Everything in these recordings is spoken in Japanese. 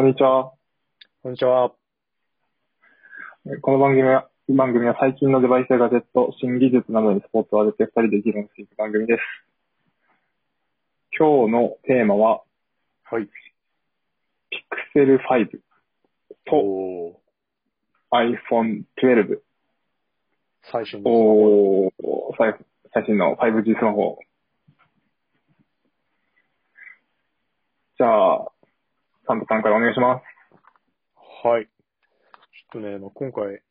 こんにちは。こんにちは。この番組は、番組は最近のデバイスやガジェット、新技術などにスポットを当てて二人で議論していく番組です。今日のテーマは、はい。Pixel 5とおー iPhone 12。最新の。おー最最新の 5G スマホ。じゃあ、さんからお願いします。はい。ちょっとね、まあ、今回、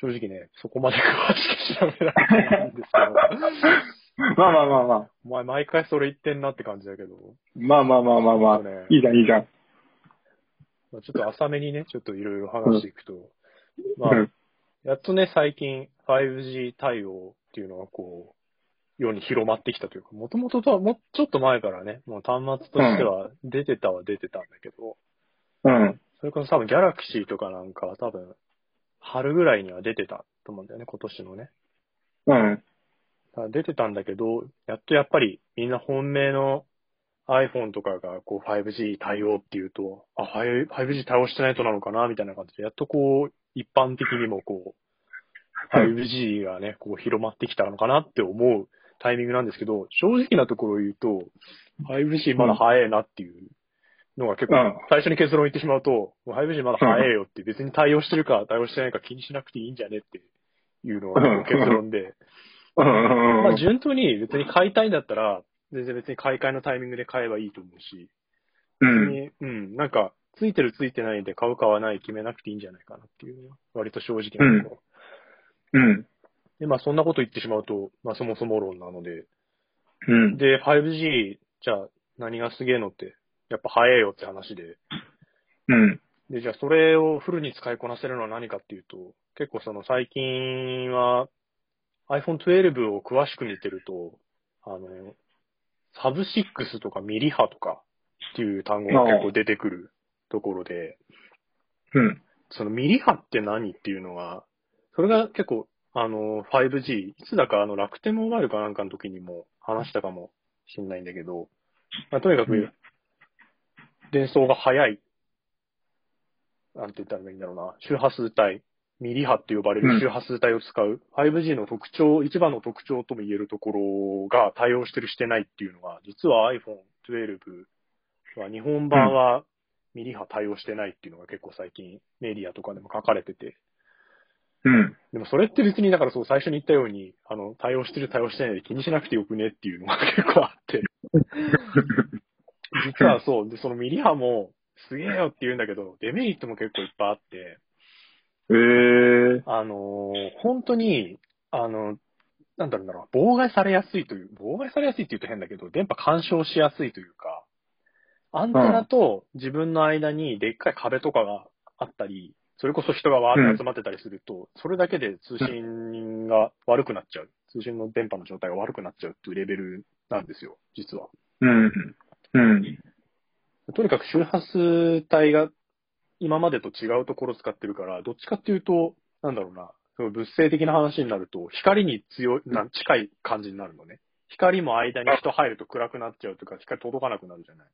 正直ね、そこまで詳しく調べられないんですけど、まあまあまあまあ。お前毎回それ言ってんなって感じだけど、まあまあまあまあまあ。ねいいじゃん、いいじゃん。まあ、ちょっと浅めにね、ちょっといろいろ話していくと、まあうん、やっとね、最近 5G 対応っていうのがこう、世に広まってきたというか、もともととはもうちょっと前からね、もう端末としては出てたは出てたんだけど、うん。それこそ多分ギャラクシーとかなんかは多分、春ぐらいには出てたと思うんだよね、今年のね。うん。出てたんだけど、やっとやっぱりみんな本命の iPhone とかがこう 5G 対応っていうと、あ、5 5G 対応してないとなのかなみたいな感じで、やっとこう、一般的にもこう、5G がね、こう広まってきたのかなって思うタイミングなんですけど、正直なところを言うと、5G まだ早いなっていうのが結構、うん。最初に結論言ってしまうと、もう 5G まだ早いよって別に対応してるか対応してないか気にしなくていいんじゃねっていうのが結論で、うん。まあ順当に別に買いたいんだったら、全然別に買い替えのタイミングで買えばいいと思うし、うん。別にうん、なんか、ついてるついてないで買う買わない決めなくていいんじゃないかなっていうのは、割と正直なところ。うん。で、まあそんなこと言ってしまうと、まあそもそも論なので、うん。で、5G、じゃあ何がすげえのって、やっぱ早いよって話で、うん。で、じゃあそれをフルに使いこなせるのは何かっていうと、結構その最近は iPhone 12を詳しく見てると、あの、サブ6とかミリ波とかっていう単語が結構出てくるところで、うん。そのミリ波って何っていうのが、それが結構、あの、5G、いつだかあの楽天モバイルかなんかの時にも話したかもしんないんだけど、まあ、とにかくうん、伝送が速い、なんて言ったらいいんだろうな、周波数帯、ミリ波って呼ばれうん。る周波数帯を使う、5G の特徴、一番の特徴とも言えるところが対応してるしてないっていうのが、実は iPhone 12は日本版はミリ波対応してないっていうのが結構最近メディアとかでも書かれてて、うん。でもそれって別にだからそう最初に言ったように、あの、対応してる対応してないで気にしなくてよくねっていうのが結構あって、実はそう、で、そのミリ波もすげえよって言うんだけど、デメリットも結構いっぱいあって、えー。あのー本当に、あの、なんだろうんだろう、妨害されやすいという、妨害されやすいって言うと変だけど、電波干渉しやすいというか、アンテナと自分の間にでっかい壁とかがあったり、それこそ人がわーって集まってたりすると、それだけで通信が悪くなっちゃう。通信の電波の状態が悪くなっちゃうっていうレベルなんですよ、実は。うん。うん。とにかく周波数帯が今までと違うところを使ってるから、どっちかっていうと、なんだろうな、その物性的な話になると、光に強い、な近い感じになるのね。光も間に人入ると暗くなっちゃうとか、光届かなくなるじゃない。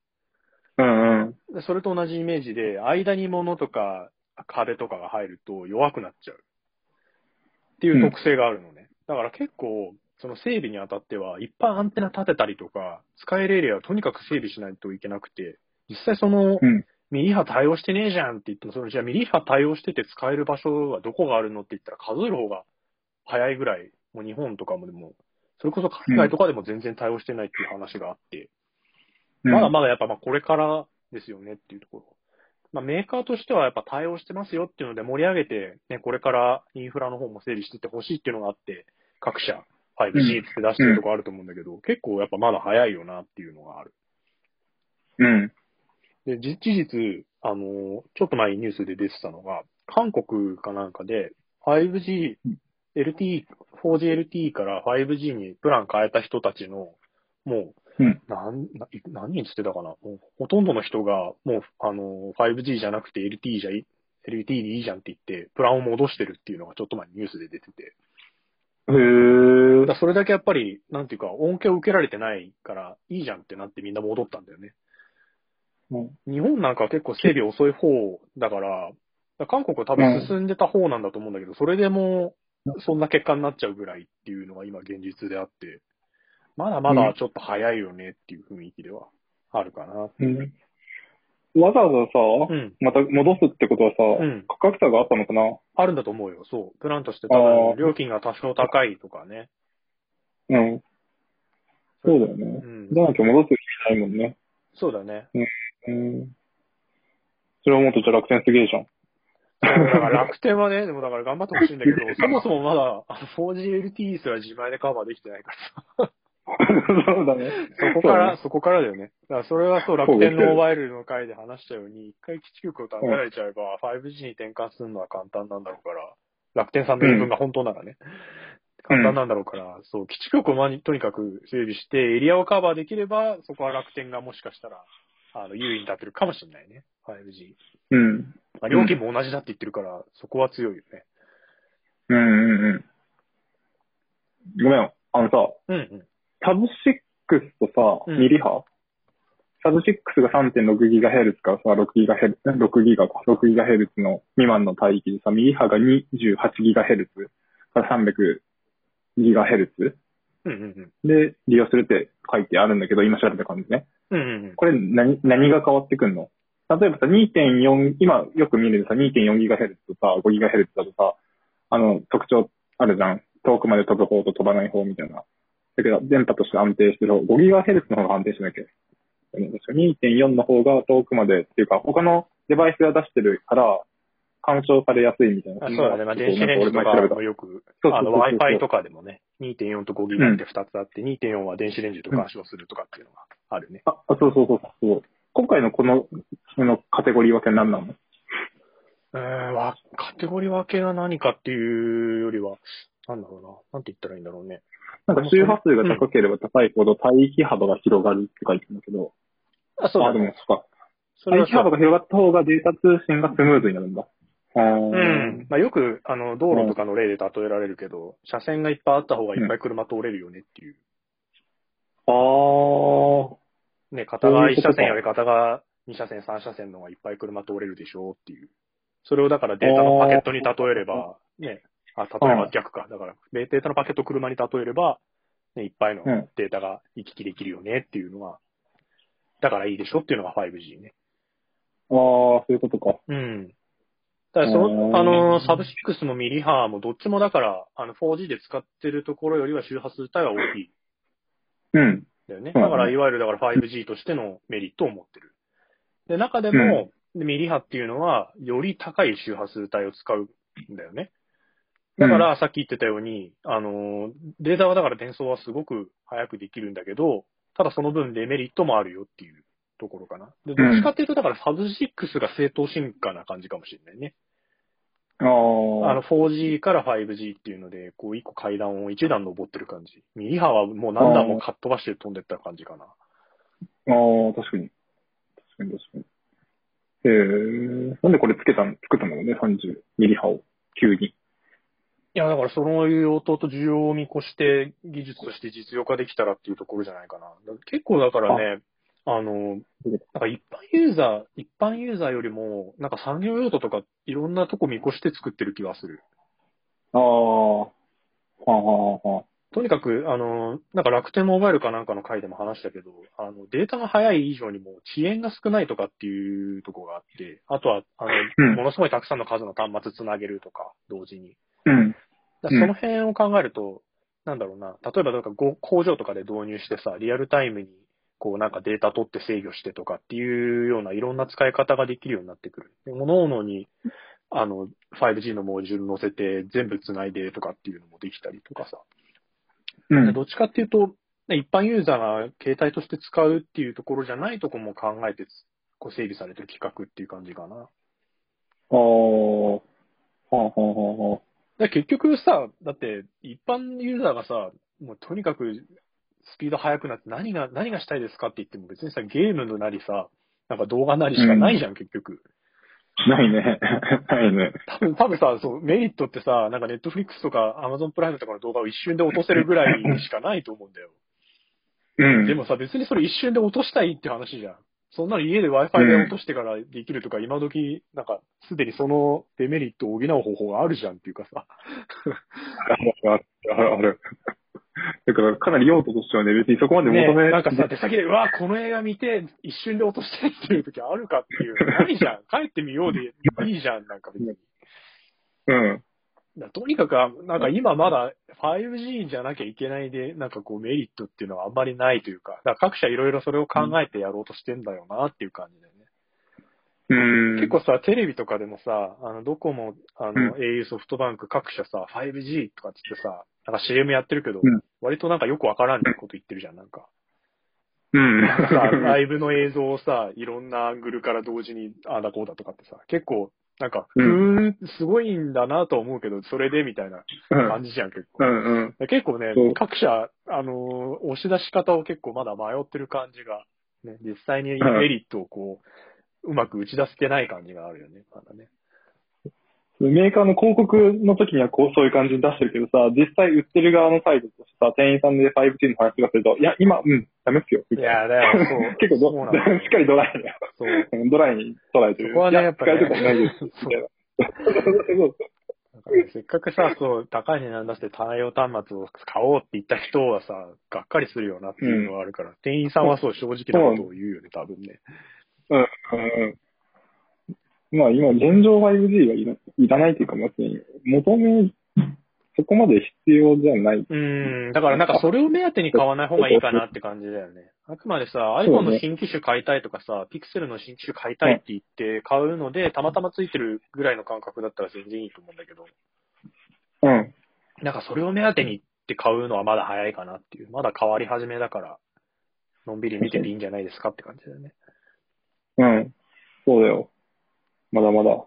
うん。うん。でそれと同じイメージで、間に物とか壁とかが入ると弱くなっちゃう。っていう特性があるのね。だから結構、その整備にあたっては、いっぱいアンテナ立てたりとか、使えるエリアをとにかく整備しないといけなくて、実際その、うんミリ波対応してねえじゃんって言っても、そのじゃあミリ波対応してて使える場所はどこがあるのって言ったら数える方が早いぐらい、もう日本とかもでも、それこそ海外とかでも全然対応してないっていう話があって、まだまだやっぱまあこれからですよねっていうところ。まあメーカーとしてはやっぱ対応してますよっていうので盛り上げて、ね、これからインフラの方も整理してってほしいっていうのがあって、各社 5G って出してるとこあると思うんだけど、結構やっぱまだ早いよなっていうのがある。うん。で、事実、あの、ちょっと前にニュースで出てたのが、韓国かなんかで 5G、LTE、4G LTE から 5G にプラン変えた人たちの、もう、うんなん、な何人つってたかなもうほとんどの人が、もう、あの、5G じゃなくて LTE じゃいい、LTE でいいじゃんって言って、プランを戻してるっていうのがちょっと前にニュースで出てて。へーだそれだけやっぱり、なんていうか、恩恵を受けられてないから、いいじゃんってなってみんな戻ったんだよね。うん。日本なんか結構整備遅い方だから、だから韓国は多分進んでた方なんだと思うんだけど、それでも、そんな結果になっちゃうぐらいっていうのが今現実であって、まだまだちょっと早いよねっていう雰囲気ではあるかな。うん。わざわざさ、うん。また戻すってことはさ、うん。価格差があったのかな？あるんだと思うよ。そう。プランとして多あ分、ー料金が多少高いとかね。うん。そうだようね。んじ。ゃなきゃ戻す意味ないもんね。そうだね。うん。それをもっとじゃあ楽天すげえじゃん。だから楽天はね、でもだから頑張ってほしいんだけど、そもそもまだ、あの 4GLT すら自前でカバーできてないからさ。そうだね。そこから、そそこからだよね。だからそれはそう、楽天のモバイルの回で話したように、一回基地局を食べられちゃえば、5G に転換するのは簡単なんだろうから、楽天さんの言い分が本当ならね。簡単なんだろうから、そう、基地局をまにとにかく整備して、エリアをカバーできれば、そこは楽天がもしかしたら、あの、優位に立ってるかもしれないね。5G。う。うん。まあ、料金も同じだって言ってるから、そこは強いよね。うんうんうん。ごめん、あのさ、うんうん。サブ6とさ、うんミリ波？サブ6が 3.6GHz からさ、6GHz、6ギガか、6GHz の未満の帯域でさ、ミリ波が 28GHz から 300GHz うんうんで利用するって書いてあるんだけど、今調べた感じね。うんうん。これ何、何が変わってくんの？例えばさ、2.4、今よく見るさ、2.4GHz とさ、5GHz だとさ、あの、特徴あるじゃん。遠くまで飛ぶ方と飛ばない方みたいな。だけど、電波として安定してる方、5GHz の方が安定してなきゃ。確か2.4の方が遠くまでっていうか、他のデバイスが出してるから、干渉されやすいみたいな。あそうだね。まあ、電子レンジとかもよく、そうそうそうそうあの、Wi-Fi とかでもね、2.4と5ギガって2つあって、2.4は電子レンジと干渉するとかっていうのがあるね。あ、あそうそうそうそう。今回のこの、そのカテゴリー分け何なの？えー、わ、カテゴリー分けが何かっていうよりは、なんだろうな。なんて言ったらいいんだろうね。なんか周波数が高ければ高いほど帯域幅が広がるって書いてるんだけど。あ、そうあ、でもだね。そっか。帯域幅が広がった方がデータ通信がスムーズになるんだ。ううん。。まあ、よく、あの、道路とかの例で例えられるけど、車線がいっぱいあった方がいっぱい車通れるよねっていう。あー。ね、片側1そういうことか車線より片側2車線、3車線の方がいっぱい車通れるでしょうっていう。それをだからデータのパケットに例えれば、ね、あ、例えば逆か。だから、データのパケットを車に例えれば、ね、いっぱいのうんデータが行き来できるよねっていうのが、だからいいでしょっていうのが 5G ね。あー、そういうことか。うん。だからそうんの、あの、サブ6もミリ波もどっちもだから、あの、4G で使ってるところよりは周波数帯は大きい。うん。だよね。うんだから、いわゆるだから 5G としてのメリットを持ってる。で、中でも、ミリ波っていうのは、より高い周波数帯を使うんだよね。だから、さっき言ってたように、あの、データはだから伝送はすごく早くできるんだけど、ただその分デメリットもあるよっていうところかな。で、どっちかっていうと、だからサブ6が正当進化な感じかもしれないね。あー。あの、4G から 5G っていうので、こう、一個階段を一段登ってる感じ。ミリ波はもう何段もかっ飛ばして飛んでった感じかな。あー、確かに。確かに確かに。へー。なんでこれつけたの、作ったんだろうね、30ミリ波を。急に。いや、だからその用途と需要を見越して、技術として実用化できたらっていうところじゃないかな。結構だからね、あの、なんか一般ユーザー、一般ユーザーよりも、なんか産業用途とかいろんなとこ見越して作ってる気がする。あー。はあ、はあはあ、とにかく、あの、なんか楽天モバイルかなんかの回でも話したけど、あの、データが速い以上にも遅延が少ないとかっていうところがあって、あとは、あの、うんものすごいたくさんの数の端末つなげるとか、同時に。うん。その辺を考えると、なんだろうな、例えばなんかご工場とかで導入してさ、リアルタイムにこうなんかデータ取って制御してとかっていうようないろんな使い方ができるようになってくる。で各々に、あの、5G のモジュール乗せて全部繋いでとかっていうのもできたりとかさ。うん。どっちかっていうと、一般ユーザーが携帯として使うっていうところじゃないとこも考えて、こう整備されてる企画っていう感じかな。ああ、はあ、はあ、はあ。だ結局さ、だって一般ユーザーがさ、もうとにかくスピード速くなって何が、何がしたいですかって言っても別にさ、ゲームのなりさ、なんか動画なりしかないじゃん、結局。ないね。ないね。多分、多分さ、そう、メリットってさ、なんかネットフリックスとかアマゾンプライムとかの動画を一瞬で落とせるぐらいしかないと思うんだよ。うん。でもさ、別にそれ一瞬で落としたいって話じゃん。そんなの家で Wi-Fi で落としてからできるとか、今時、なんか、すでにそのデメリットを補う方法があるじゃんっていうかさ。あるある。だから、かなり用途としてはね、別にそこまでね求め、なんかさ、出先で、うわ、この映画見て、一瞬で落としたいっていう時あるかっていう。ないじゃん。帰ってみようでいいじゃん、なんか別に。うん。だとにかく、なんか今まだ 5G じゃなきゃいけないで、なんかこうメリットっていうのはあんまりないというか、だから各社いろいろそれを考えてやろうとしてんだよなっていう感じだよね。うん。結構さ、テレビとかでもさ、あの、ドコモ、あの、う au ソフトバンク各社さ、5G とかって言ってさ、なんか CM やってるけど、うん割となんかよくわからんこと言ってるじゃん、なんか。うん。なんかさ、ライブの映像をさ、いろんなアングルから同時に、ああだこうだとかってさ、結構、なんか、ふうーん、すごいんだなと思うけど、それでみたいな感じじゃん、結構。うんうん。結構ね各社、あのー押し出し方を結構まだ迷ってる感じが、ね、実際にメリットをこう、うまく打ち出せてない感じがあるよね、まだね。メーカーの広告の時にはこう、そういう感じに出してるけどさ、実際売ってる側のサイドとしてさ、店員さんで 5G の話がすると、いや、今、うん、ダメっすよ。みいや、だよ、そう。結構ど、そうなんだよ しっかりドライに、そう。う んドライに捉えてる。そこはねいやっぱね使えてもないです。そうせっかくさ、そう、高い値段出して対応端末を買おうって言った人はさ、がっかりするよなっていうのがあるから、店員さんはそう、正直なことを言うよね、多分ね。うんうんまあ今、現状 5G はいらいらないというか、別に、求め、そこまで必要じゃない。うん、だからなんかそれを目当てに買わない方がいいかなって感じだよね。あくまでさ、iPhone ねの新機種買いたいとかさ、Pixel の新機種買いたいって言って買うので、たまたまついてるぐらいの感覚だったら全然いいと思うんだけど、うん。なんかそれを目当てにって買うのはまだ早いかなっていう。まだ変わり始めだから、のんびり見てていいんじゃないですかって感じだよね。うん。そうだよ。まだまだ。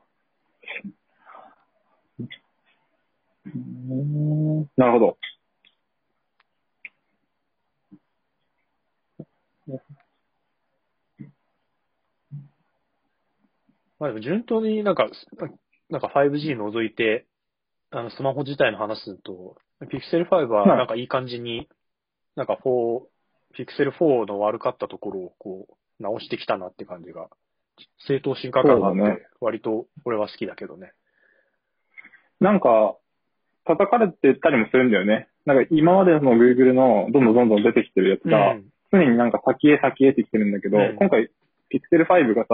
なるほど。まあでも順当になんか、なんか 5G 除いて、あのスマホ自体の話すると、Pixel 5はなんかいい感じに、なんか4、Pixel 4の悪かったところをこう直してきたなって感じが、正当進化感があって、割と俺は好きだけどね。なんか、叩かれてたりもするんだよね。なんか今までの Google のどんどんどんどん出てきてるやつが、うん常になんか先へ先へってきてるんだけど、うん今回 Pixel 5がさ、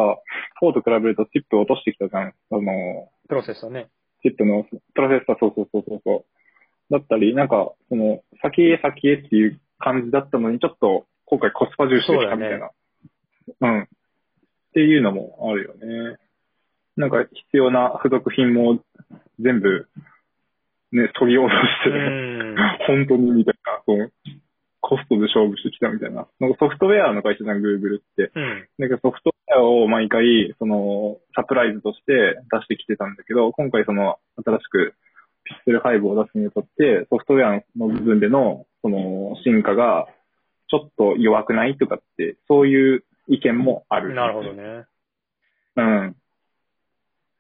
4と比べるとチップを落としてきたじゃん。あの、プロセスはね。チップのプロセッサー、そうそうそうそうそう。だったり、なんか、その、先へ先へっていう感じだったのに、ちょっと今回コスパ重視してきたみたいな。うん。っていうのもあるよね。なんか必要な付属品も全部、ね、取り下ろして。本当にみたいな、そう、コストで勝負してきたみたいな。なんかソフトウェアの会社じゃん、Google って。うん。だからソフトウェアを毎回、その、サプライズとして出してきてたんだけど、今回その、新しく Pixel 5を出すにあたって、ソフトウェアの部分での、その、進化が、ちょっと弱くないとかって、そういう意見もある。なるほどね。うん。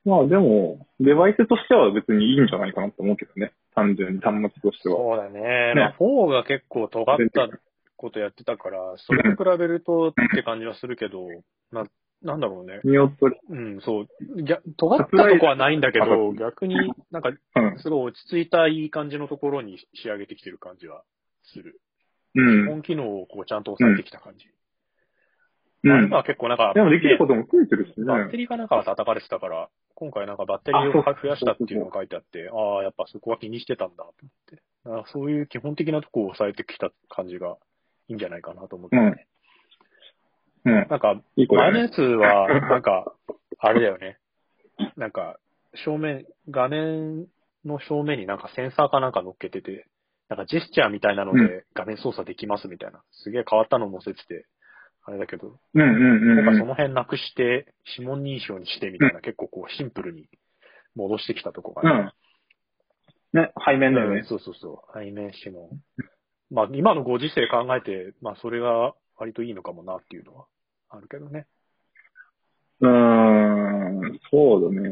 まあでも、デバイスとしては別にいいんじゃないかなと思うけどね。単純に端末としては。そうだね。まあ、4が結構尖ったことやってたから、それと比べるとって感じはするけど、な、なんだろうね。見劣り、うん、そう。逆尖ったとこはないんだけど、逆になんか、うん。すごい落ち着いたいい感じのところに仕上げてきてる感じはする。うん。本機能をこうちゃんと抑えてきた感じ。うんまあ今。は結構なんか、でもできることも増えてるしね。バッテリーがなんか叩かれてたから、今回なんかバッテリーを増やしたっていうのが書いてあって、ああ、やっぱそこは気にしてたんだと思って。そういう基本的なとこを抑えてきた感じがいいんじゃないかなと思って、ねうん。なんか、い。前のやつは、なんか、あれだよね。なんか、正面、画面の正面になんかセンサーかなんか乗っけてて、なんかジェスチャーみたいなのうで画面操作できますみたいな。すげえ変わったの載せてて、あれだけど、うんうんうんうん。なんかその辺なくして、指紋認証にしてみたいな、結構こうシンプルに戻してきたとこがね。うん。ね、背面だよね。うんそうそうそう。背面指紋。まあ今のご時世考えて、まあそれが割といいのかもなっていうのはあるけどね。うーん、そうだね。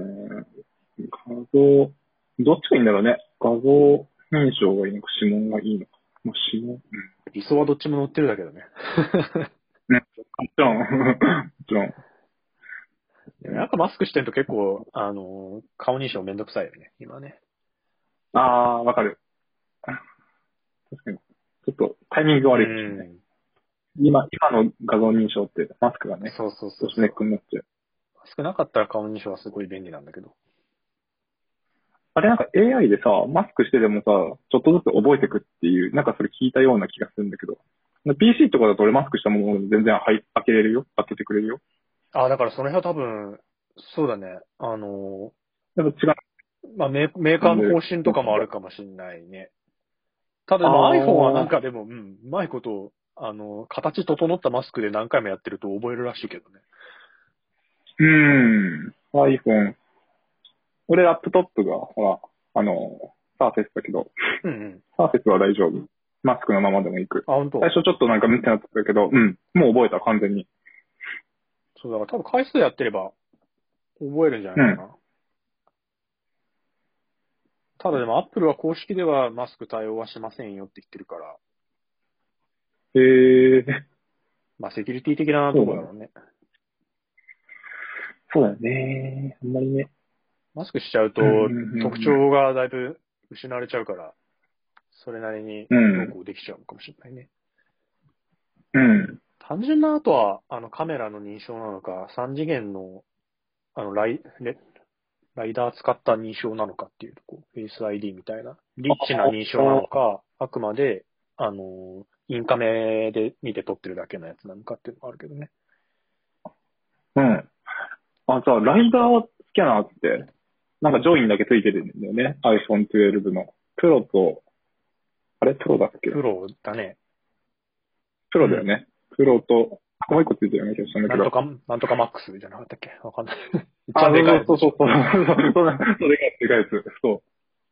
画像、どっちがいいんだろうね。画像認証がいいのか、指紋がいいのか。まあ、指紋、うん。理想はどっちも載ってるだけどね。ね、もちろん、もちろなんかマスクしてると結構、あの、顔認証めんどくさいよね、今ね。あー、わかる。確かに。ちょっとタイミングう悪いですね。ん。今、今の画像認証ってマスクがね、そうそうそう少しネックになっちゃう。少なかったら顔認証はすごい便利なんだけど。あれなんか AI でさ、マスクしてでもさ、ちょっとずつ覚えてくっていう、なんかそれ聞いたような気がするんだけど。PC とかだと俺マスクしたもの全然はい開けれるよ。開けてくれるよ。あ、だからその辺は多分、そうだね。あの、やっぱ違う。まあメーメーカーの方針とかもあるかもしれないね。ただでもあー iPhone はなんかでも、うん、うまいこと、あの、形整ったマスクで何回もやってると覚えるらしいけどね。うーん。iPhone。俺ラップトップが、ほら、あの、サーフェスだけど、うんうん。サーフェスは大丈夫。マスクのままでも行く。あ、本当？最初ちょっとなんか見てなってたけど、うん。もう覚えた、完全に。そうだから多分回数やってれば覚えるんじゃないかな。ただでも Apple は公式ではマスク対応はしませんよって言ってるから、へえー。まあセキュリティ的なところだろうね。そうだよね。あんまりね。マスクしちゃうとうんうんうんうん特徴がだいぶ失われちゃうから、それなりにうできちゃうのかもしれないね。うん。単純なあとは、あのカメラの認証なのか、3次元の、あのライ、レライダー使った認証なのかっていうとこ、フェイス ID みたいな、リッチな認証なのか、あくまで、あの、インカメで見て撮ってるだけのやつなのかっていうのがあるけどね。うん。あ、さ、ライダースキャナーって、なんかジョインだけついてるんだよね。iPhone 12の。プロと、あれプロだっけ？プロだね。プロだよね。プロと、もう一個ついてるような気がしたんだけど。なんとか、なんとかマックスじゃなかったっけ？わかんない。一 あ、番でかいやつそうそうそう。そうそうそう。そうでかいでかいやつ。そう。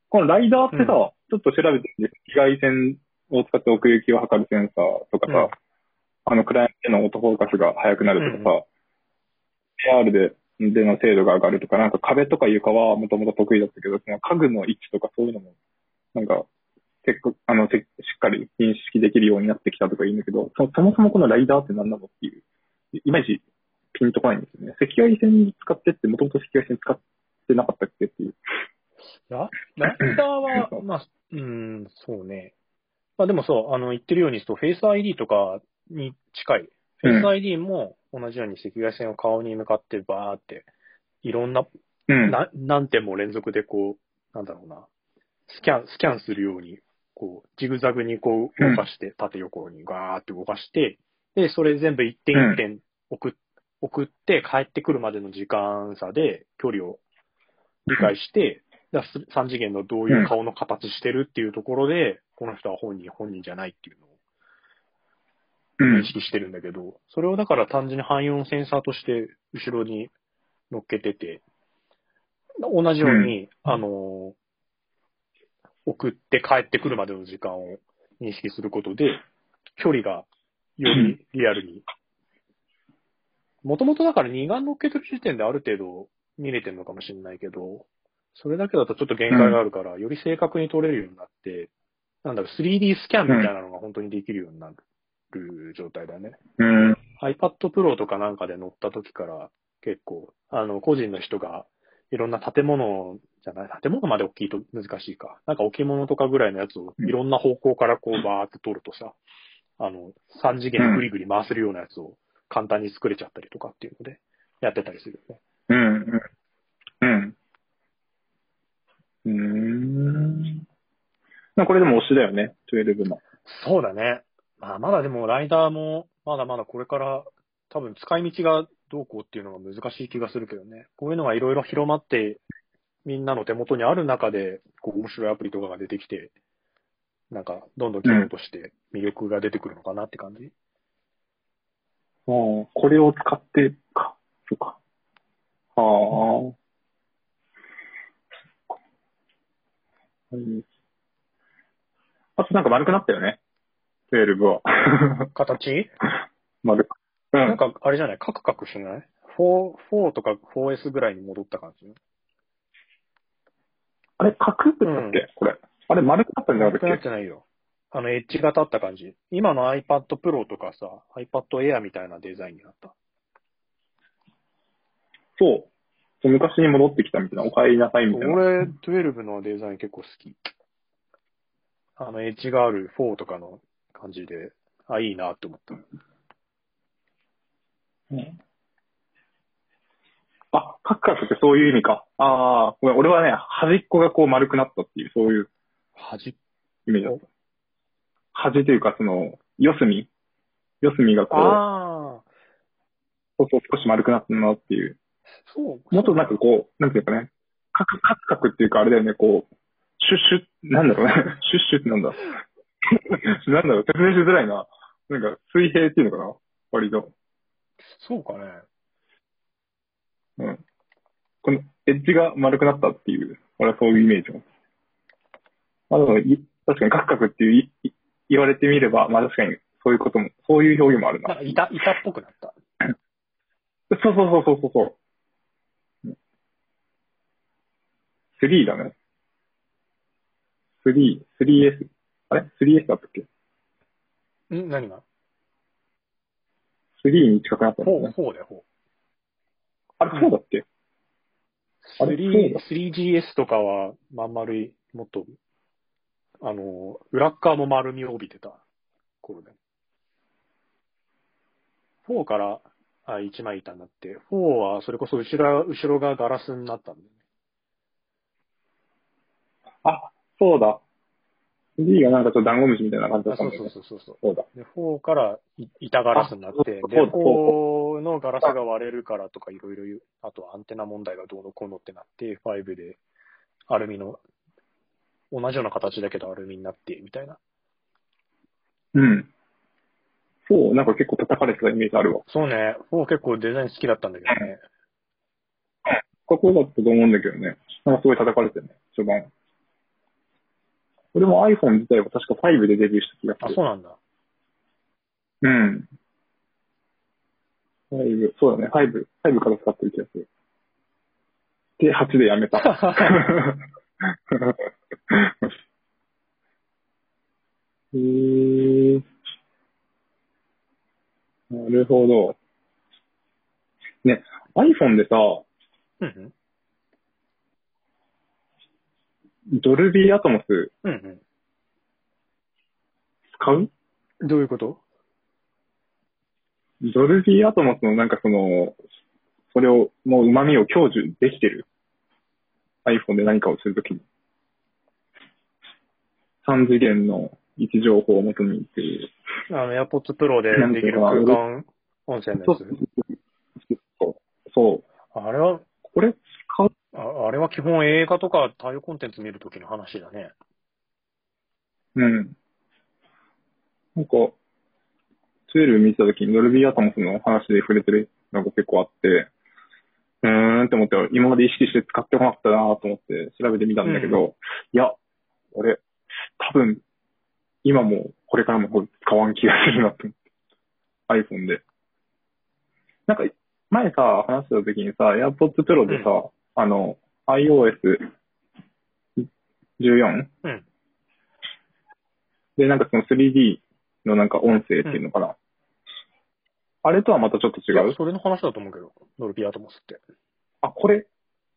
このライダーってさ、うんちょっと調べてみて、紫外線を使って奥行きを測るセンサーとかさ、うんあの、暗闇でのオートフォーカスが速くなるとかさ、AR で、での精度が上がるとか、なんか壁とか床はもともと得意だったけど、その家具の位置とかそういうのも、なんか、結構、あの、せしっかり認識できるようになってきたとか言うんだけど、そそもそもこのライダーって何なのっていう、いいまいちピンとこないんですよね。赤外線使ってって、もともと赤外線使ってなかったっけっていう。ラライダーは、まあ、うん、そうね。まあでもそう、あの、言ってるように、フェイス ID とかに近い。フェイス ID も同じように赤外線を顔に向かってバーって、いろんな、うん。な何点も連続でこう、なんだろうな、スキャン、スキャンするように、こう、ジグザグにこう動かして、縦横にガーって動かして、で、それ全部一点一点送っ送って帰ってくるまでの時間差で距離を理解して、だ3次元のどういう顔の形してるっていうところで、この人は本人、本人じゃないっていうのをうん認。識してるんだけど、それをだから単純に汎用センサーとして後ろに乗っけてて、同じように、あの、送って帰ってくるまでの時間を認識することで、距離がより リアルに。もともとだから二眼乗っけてる時点である程度見れてるのかもしれないけど、それだけだとちょっと限界があるから、より正確に撮れるようになって、なんだろう、3D スキャンみたいなのが本当にできるようになる状態だね。うん。iPad Pro とかなんかで乗った時から結構、あの、個人の人がいろんな建物じゃない、建物まで大きいと難しいか。なんか置物とかぐらいのやつをいろんな方向からこうバーって撮るとさ、あの、3次元ぐりぐり回せるようなやつを簡単に作れちゃったりとかっていうので、やってたりするよね。うん。うん。うん。まあこれでも推しだよね、12の。そうだね。まあ、まだでもライダーも、まだまだこれから多分使い道がどうこうっていうのが難しい気がするけどね。こういうのがいろいろ広まって、みんなの手元にある中で、こう面白いアプリとかが出てきて、なんか、どんどん機能として魅力が出てくるのかなって感じ。ああ、これを使ってか。そうか。はあ。うんあとなんか丸くなったよね。12は。形？丸。うん。なんか、あれじゃない？カクカクしない ?4、4とか 4S ぐらいに戻った感じ？あれ、角くだっけ、これ。あれ、丸くなったんじゃなか丸くなってないよ。あの、エッジが立った感じ。今の iPad Pro とかさ、iPad Air みたいなデザインになった。そう。昔に戻ってきたみたいな、お帰りなさいみたいな。俺、12のデザイン結構好き。あの、エッジがある4とかの感じで、あ、いいなって思った。うんあ、カクカクってそういう意味か。ああ、ごめん、俺はね、端っこがこう丸くなったっていう、そういう端っイメージだった。端というか、その、四隅？四隅がこう、ああ、そうそう少し丸くなったなっていう。そう。もっとなんかこう、なんていうかね、カクカクカクっていうかあれだよね、こう、シュッシュッ、なんだろうね、シュッシュッってなんだ？なんだろう、説明しづらいな。なんか、水平っていうのかな？割と。そうかね。うん。このエッジが丸くなったっていう、俺はそういうイメージを。まあでもい、確かにカクカクっていう言われてみれば、まあ確かにそういうことも、そういう表現もあるな。なんか板、板っぽくなった。そうそうそうそうそうそう。3だね。3、3S。あれ ?3S だったっけ？ん？何が？?3 に近くなったんだよ ?4、ね。4だよ、あれ、4だっけ？あれ4。そう3 3GS とかは、まん丸い、もっと、あの、裏っ側も丸みを帯びてた頃で。4から、あ、一枚板になって、4はそれこそ後ろ、後ろがガラスになったんだよね。あ、そうだ。3がなんかちょっとダンゴムシみたいな感じだあそうったんだよね。そうそうそう。そうだ。で、4からい板ガラスになって、で、あそうだ4のガラスが割れるからとかいろいろ言う、あとはアンテナ問題がどうのこうのってなって、5でアルミの、同じような形だけどアルミになって、みたいな。うん。そう、なんか結構叩かれてたイメージあるわ。そうね、4結構デザイン好きだったんだけどね。かっこよかったと思うんだけどね。なんかすごい叩かれてるね、序盤。俺も iPhone 自体は確か5でデビューした気がすあ、る。そうなんだ。うん。5、そうだね、5、5から使ってる気がする。で、8でやめた。へー。なるほど。ね、iPhone でさ、うんドルビーアトモスうん。うん使う？うん。どういうこと？ドルビーアトモスのなんかその、それを、もう旨味を享受できてる ?iPhone で何かをするときに。3次元の位置情報を元にっていう。あの、AirPods Pro でできる空間音声のやそうつ。そう。そう。あれは、これああれは基本映画とか対応コンテンツ見るときの話だね。うん。なんか、12見てたときにドルビーアトモスの話で触れてるのが結構あって、うーんって思って、今まで意識して使ってこなかったなと思って調べてみたんだけど、いや、俺、多分、今もこれからも使わん気がするなって思って。iPhone で。なんか、前さ、話してた時にさ、AirPods Pro でさ、あの、iOS14? うん。で、なんかその 3D のなんか音声っていうのかな？あれとはまたちょっと違う？それの話だと思うけど、ドルビーアトモスって。あ、これ、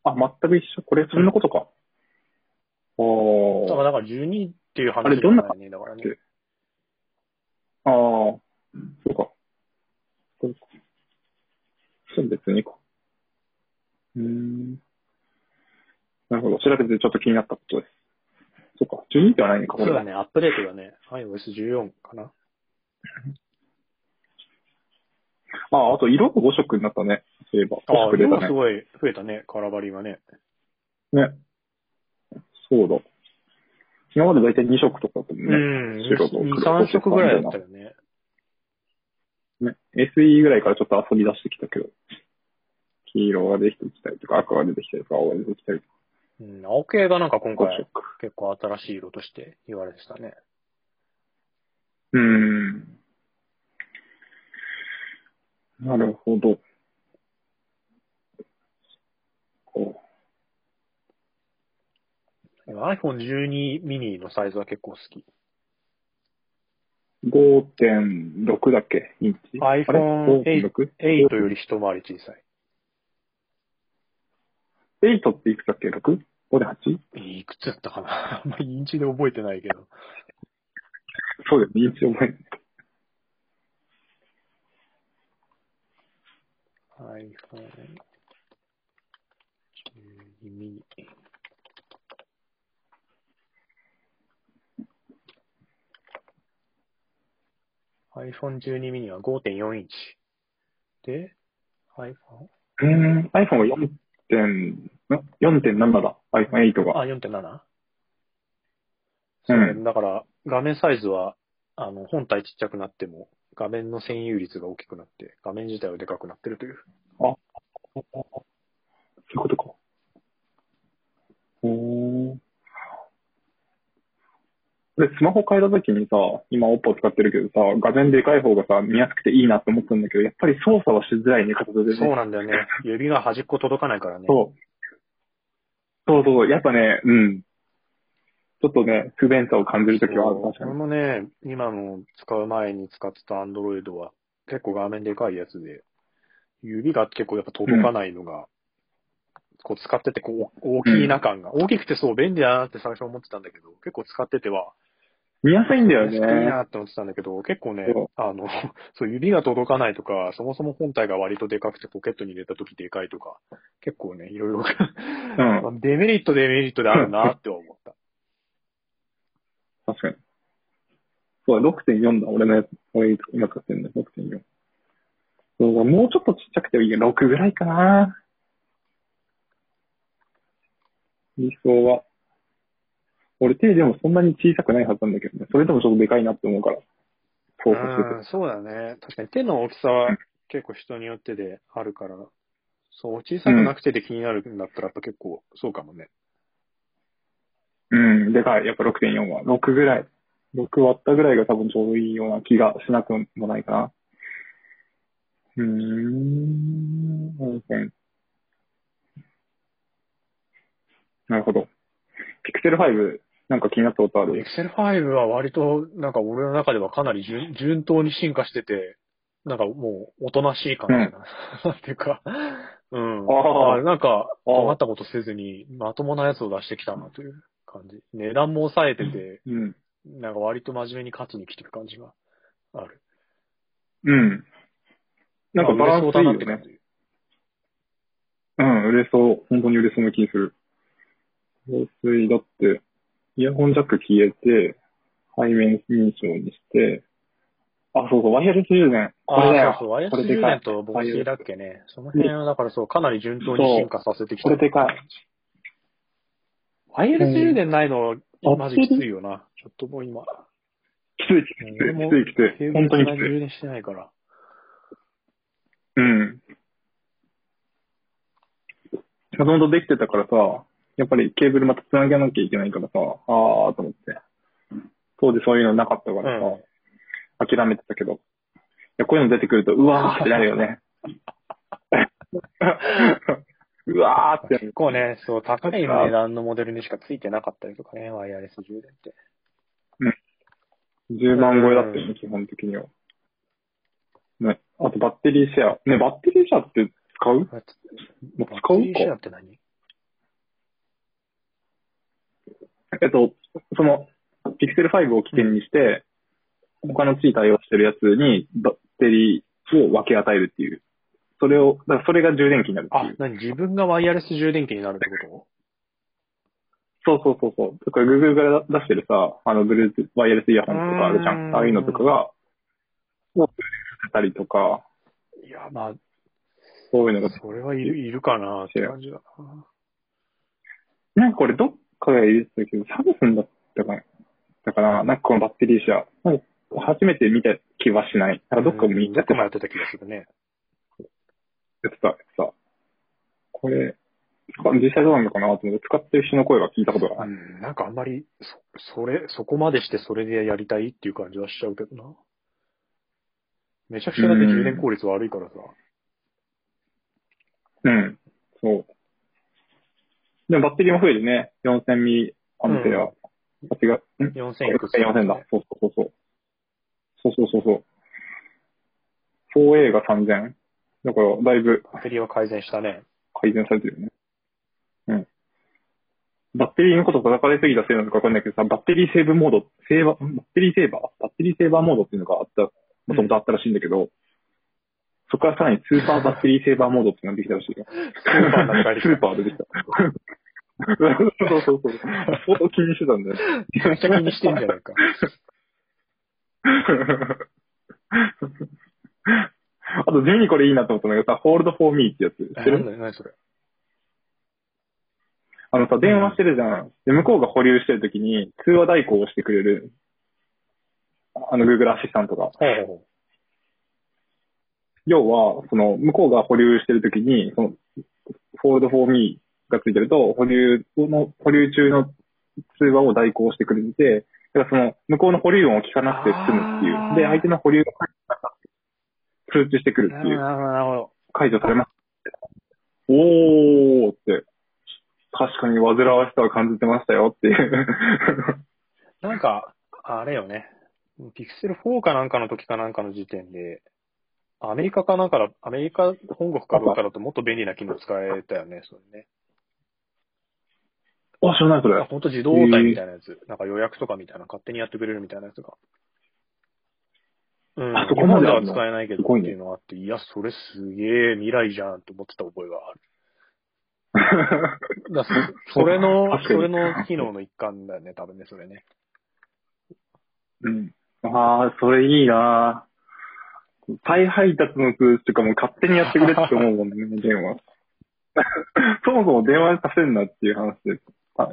あ、全く一緒？これ、そんなことか。おー。だから、だから12っていう話あれどんなじゃないね、だからね。ああ、そうか。そうか。それ別にか。うーん。なるほど。調べてちょっと気になったことです。そうか。12ではないのか、これは。そうだね、アップデートだね。iOS14 かな。あ、あと色が5色になったね。そういえば。5ああ、色がすごい増えたね、カラバリがね。ね。そうだ。今までだいたい2色とかだったもんうね。ん。白と黒2、3色ぐらいだったよね。ね。SE ぐらいからちょっと遊び出してきたけど。黄色が出てきたりとか、赤が出てきたりとか、青が出てきたりとか。うん、青系がなんか今5回色。結構新しい色として言われてたね。うーん。なるほど。こ iPhone12 mini のサイズは結構好き。う5.6だっけ？インチ？iPhone あれ 5.6? 8より一回り小さい。8っていくつだっけ ?6?5 で 8? いくつだったかな？あんまりインチで覚えてないけど。そうだよね。認知覚えない。iPhone 12ミニ。iPhone 12ミニは5.4インチ。で、iPhone? うーん、iPhone が4点、ん ?4.7 だ。iPhone8 が。あ、4.7? うそうんだから、画面サイズは、あの、本体ちっちゃくなっても、画面の占有率が大きくなって、画面自体はでかくなってるという。そういうことか。おー。で、スマホ変えたときにさ、今 Oppo 使ってるけどさ、画面でかい方がさ、見やすくていいなって思ったんだけど、やっぱり操作はしづらいね、片手でね。そうなんだよね。指が端っこ届かないからね。そう。そうそう、やっぱね、うん。ちょっとね、不便さを感じるときはある、確かに。俺もね、今の使う前に使ってた Android は、結構画面でかいやつで、指が結構やっぱ届かないのが、こう使っててこう大きいな感が、大きくてそう便利だなって最初思ってたんだけど、結構使ってては、見やすいんだよいいね。なって思ってたんだけど、結構ねあの、そう指が届かないとか、そもそも本体が割とでかくてポケットに入れた時でかいとか、結構ね、いろいろ、うん。デメリットデメリットであるなって思った。確かに。そうだ、6.4だ。俺のやつ、俺今使ってるんだ、6.4。そうもうちょっとちっちゃくてもいいけど、6ぐらいかな。理想は。俺手でもそんなに小さくないはずなんだけどね。それでもちょっとでかいなって思うから。操作してて。うん、そうだね。確かに手の大きさは結構人によってであるから、そう、小さくなくてで気になるんだったらやっぱ結構そうかもね。うん、でかい。やっぱ6.4は。6ぐらい。6割ったぐらいが多分ちょうどいいような気がしなくもないかな。うーん。なるほど。Pixel 5、なんか気になったことある？Pixel 5は割となんか俺の中ではかなり順順当に進化してて、なんかもうおとなしい感じな。なんていうか、うん。あーあなんか、困ったことせずにまともなやつを出してきたなという感じ。値段も抑えてて、うん。なんか割と真面目に勝ちに来てる感じがある。うん。なんかバランスいいよね。うだなって感じ。うん、売れそう。本当に売れそうな気する。防水だって、イヤホンジャック消えて、背面認証にして、あ、そうそう、ワイヤレス充電。これだよ。あそうそう、ワイヤレス充電と防水だっけね。その辺はだからそう、かなり順当に進化させてきた。これでかい。ワイヤレス充電ないの、うんマジきついよな。ちょっともう今。きついきつい、きついきつい。本当にきつい。充電してないから。うん。もともとできてたからさ、やっぱりケーブルまた繋げなきゃいけないからさ、あーと思って。当時そういうのなかったからさ、うん諦めてたけど。いや、こういうの出てくると、うわーってなるよね。う わーって。結構ね、そう、高い値段のモデルにしかついてなかったりとかね、ワイヤレス充電って。10万超えだったよね、基本的には。ね。あとバッテリーシェア。ね、バッテリーシェアって使う？バッもう使うテリーシェアかって何？えっと、その、Pixel 5を起点にして、他の地位対応してるやつにバッテリーを分け与えるっていう。それを、だからそれが充電器になるっていう、。あ何自分がワイヤレス充電器になるってこそうそうそうそう。だから Google から出してるさ、あの、Bluetooth、ワイヤレスイヤホンとかあるじゃ。うんんああいうのとかが、をたりとか、といや、まあ、そういうのが、それはいる、いるかなって感じだな。なんかこれどっかが入れてたけど、サムスンだったかな。だから、なんかこのバッテリーシェア、なんか初めて見た気はしない。なんかどっかも見うんやってたどっかもやってた気がするね。やってた、やってた。これ、実際どうなのかなと思って、使ってる人の声は聞いたことがない。うん、なんかあんまり、そ、それ、そこまでしてそれでやりたいっていう感じはしちゃうけどな。めちゃくちゃだって充電効率悪いからさ。うん。そう。でもバッテリーも増えるね。4000ミリアンペア。あ、違う。ん？4000いくつ4000だ。そうそうそうそう。そうそうそうそう。4A が3000。だから、だいぶバッテリーは改善したね。改善されてるよね。テリーのこと叩かれすぎたせいなのかわかんないけどさ、バッテリーセーブモード、セーバー、バッテリーセーバー？バッテリーセーバーモードっていうのがあった、もともとあったらしいんだけど、そこからさらにスーパーバッテリーセーバーモードってのができたらしいよ。スーパーなんかありスーパーでできた。そうそうそう。相当気にしてたんだよ。めっちゃ気にしてんじゃないか。あと地味にこれいいなと思ったのがさ、hold for me ってやつ。知ってる？えなんだよ、何それ。あのさ、電話してるじゃん。で、向こうが保留してるときに通話代行をしてくれる。あの、Google アシスタントが。ほうほうほ要は、その、向こうが保留してるときに、その、hold for me がついてると、保留の、保留中の通話を代行してくれて、だからその、向こうの保留音を聞かなくて済むっていう。で、相手の保留が通知してくるう。っていう。なるほど、なるほど。解除されます。おーって、確かに煩わしさを感じてましたよっていう。なんか、あれよね。ピクセル4かなんかの時かなんかの時点で、アメリカかなんかだ、アメリカ本国かどうかだともっと便利な機能使えたよね、それね。あ、知らないそれ。ほんと自動応対みたいなやつ。なんか予約とかみたいな、勝手にやってくれるみたいなやつが。うん。あそこまであるの？使えないけどっていうのがあって、いや、それすげえ未来じゃんって思ってた覚えがある。だ そそれの、それの機能の一環だよね、多分ね、それね。うん。ああ、それいいな再配達の通知とかも勝手にやってくれって思うもんね、電話。そもそも電話させんなっていう話で。あ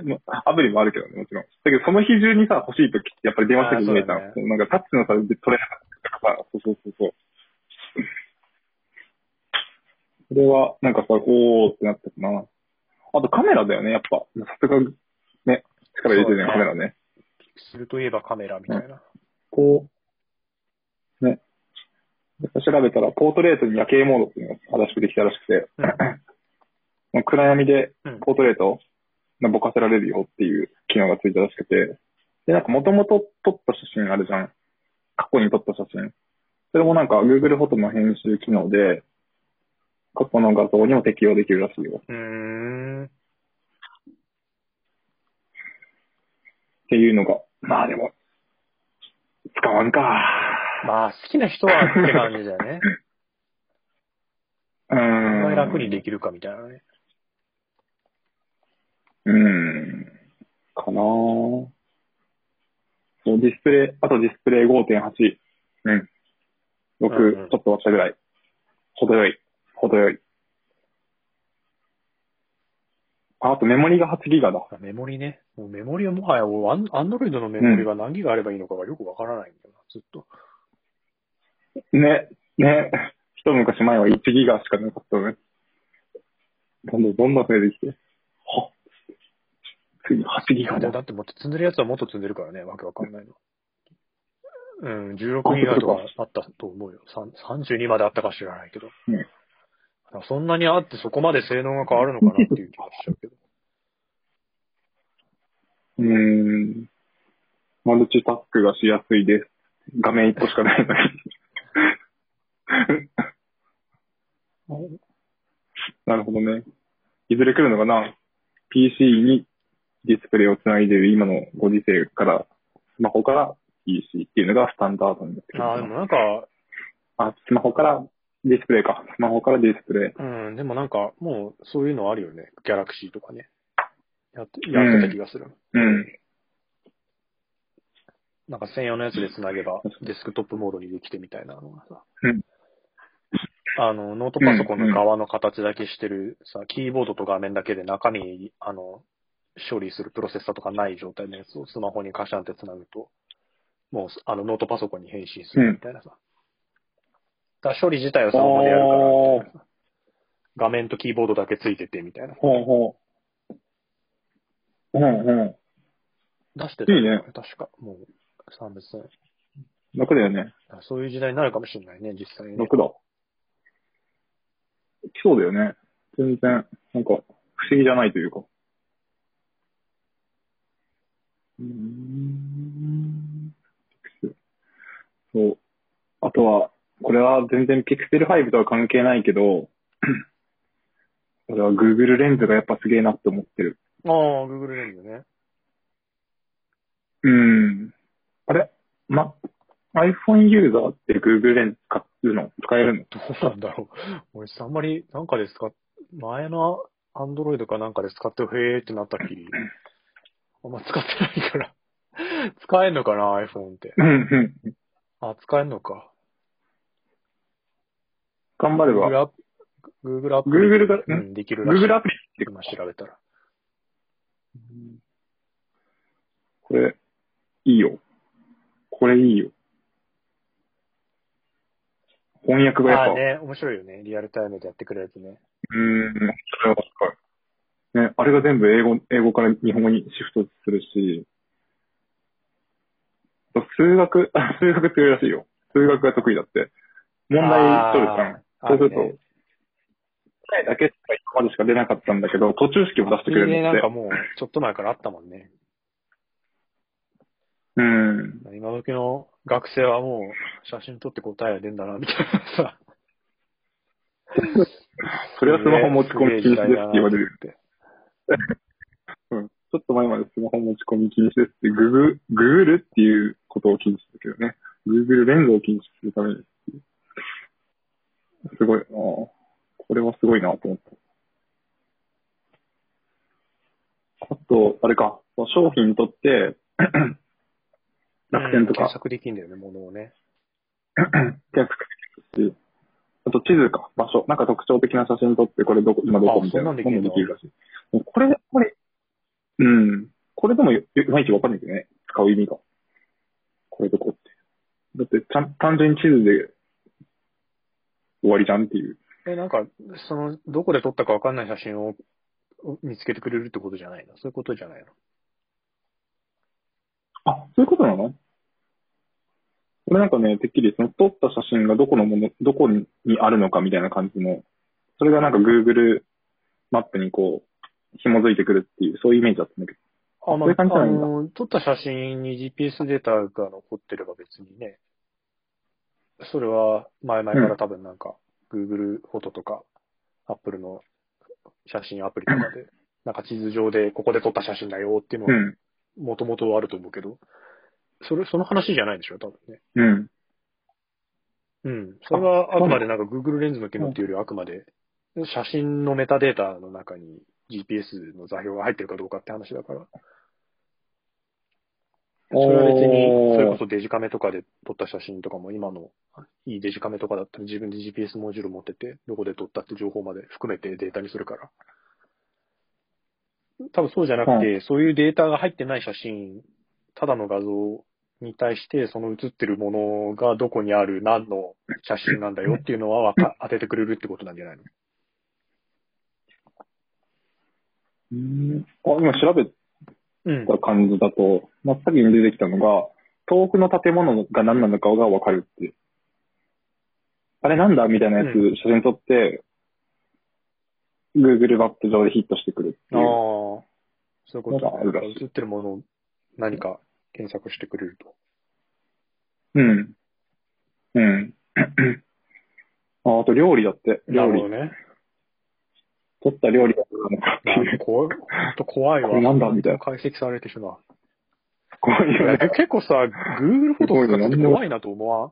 アプリもあるけどね、もちろん。だけど、その日中にさ、欲しいときってやっぱり電話したきゃいけないじゃん。あーそうだねなんかタッチのさ、で取れなかったとかさ、そうそうそうそう。それは、なんかさ、おーってなったかな。あとカメラだよね、やっぱ。さすが、ね、力入れてるね、そうだねカメラね。するといえばカメラみたいな。こう、ね。調べたら、ポートレートに夜景モードっていうのが新しくできたらしくて、もう暗闇でうんポートレートがぼかせられるよっていう機能がついたらしくて、で、なんか元々撮った写真あるじゃん。過去に撮った写真。それもなんか Google フォトの編集機能で、過去の画像にも適用できるらしいよ。うーん。っていうのが、まあでも、使わんか。まあ、好きな人はって感じだよね。うーん。こんなに楽にできるかみたいなね。うーん。かなぁ。ディスプレイ、あとディスプレイ5.8。うん。6、うんうんちょっと割ったぐらい。程よい。程よい。ああとメモリが8ギガだ。メモリね。もうメモリはもはや、アンアンドロイドのメモリが何ギガあればいいのかがよくわからないんだよな、ずっと。ね、ね。一昔前は1ギガしかなかったのね。どんどんどんどん増えてきて。はついに8ギガだ。だってもっと積んでるやつはもっと積んでるからね、わけわかんないの。うん、16ギガとかあったと思うよ。さん32まであったか知らないけど。うんだからそんなにあってそこまで性能が変わるのかなっていう気がしちゃうけど。うーん。マルチタスクがしやすいです。画面1個しかないのに。なるほどね。いずれ来るのかな ?PC にディスプレイをつないでいる今のご時世から、スマホから PC っていうのがスタンダードになって。ああ、でもなんか、あ、スマホからディスプレイか。スマホからディスプレイ。うん、でもなんか、もうそういうのあるよね。ギャラクシーとかね。やって、やってた気がする。うん。なんか専用のやつで繋げばデスクトップモードにできてみたいなのがさ。うんあの、ノートパソコンの側の形だけしてるさ、キーボードと画面だけで中身、あの、処理するプロセッサーとかない状態のやつをスマホにカシャンって繋ぐと、もう、あの、ノートパソコンに変身するみたいなさ。だから処理自体はそのままでやるから画面とキーボードだけついててみたいな。ほうほう。うんうん。出してたいいね確か。もう、サービス。楽だよね。そういう時代になるかもしれないね、実際に、ね。楽だ。来そうだよね。全然、なんか、不思議じゃないというか。うーん。そう。あとは、これは全然 Pixel 5とは関係ないけど、これは Google レンズがやっぱすげえなって思ってる。ああ、Google レンズね。うん。あれ？ま、iPhone ユーザーって Google レンズ使うの？使えるの？どうなんだろう。俺、あんまり、なんかで使っ、前の Android かなんかで使って、へーってなったきり、あんま使ってないから。使えんのかな、iPhone って？うんうん。あ、使えんのか。頑張れ Google ば。Google アプリ。Google がうん、できるらしい。Google アプリって今調べたら。これ、いいよ。これいいよ。翻訳がやっぱ、ああね、面白いよね。リアルタイムでやってくれるやつね。うーん、それはわかる。ね、あれが全部英語、英語から日本語にシフトするし、数学、あ数学強いらしいよ。数学が得意だって。問題取るじゃん。そうすると、答えだけしか今までしか出なかったんだけど、途中式を出してくれるね、んだって。なんかもう、ちょっと前からあったもんね。うん。今時の学生はもう、写真撮って答えが出んだな、みたいなさ。それはスマホ持ち込み禁止ですって言われる。る。うん。ちょっと前までスマホ持ち込み禁止ですって、ググ、ググるっていうことを禁止したけどね。グーグルレンズを禁止するために。すごいなぁこれはすごいなと思った。あと、あれか、商品取って、楽天とか検、索できんだよね、ものをね。検索できるし、あと地図か、場所、なんか特徴的な写真撮って、これどこ、今どこみたいな、あそんなんできるんだできるらしい。これ、これ、うん、これでもいまいちわかんないけどね、使う意味が。これどこって。だって、ちゃん単純に地図で終わりじゃんっていう。え、なんか、その、どこで撮ったかわかんない写真を見つけてくれるってことじゃないの？そういうことじゃないの？あ、そういうことなの？これなんかね、てっきりその撮った写真がどこのもの、どこにあるのかみたいな感じの、それがなんか Google マップにこう、紐づいてくるっていう、そういうイメージだったんだけど。あ、まそういう感じじゃあ、ないんだあの、撮った写真に GPS データが残ってれば別にね、それは前々から多分なんか、Google フォトとか、Apple の写真アプリとかで、なんか地図上でここで撮った写真だよっていうのは、うん。もともとあると思うけど、それ、その話じゃないでしょ、多分ね。うん。うん。それはあくまでなんか Google レンズの機能っていうよりはあくまで、写真のメタデータの中に GPS の座標が入ってるかどうかって話だから。それは別に、それこそデジカメとかで撮った写真とかも今のいいデジカメとかだったら自分で GPS モジュール持ってて、どこで撮ったって情報まで含めてデータにするから。多分そうじゃなくて、そういうデータが入ってない写真、ただの画像に対して、その写ってるものがどこにある何の写真なんだよっていうのはわか当ててくれるってことなんじゃないの？うんあ今調べうん。た感じだと、真っ先に出てきたのが、遠くの建物が何なのかがわかるって。あれなんだみたいなやつ、う写真撮って、Google マップ上でヒットしてくるってああ、いう。そういうことかあるらしいね。写ってるものを何か検索してくれると。うん。うん。ああと料理だって。料理ね。撮った料理がどうなのかってなんいと怖いわ。なんだみたいな解析されてしまう。怖いよね。結構さ、Google フォト使って怖いなと思わん？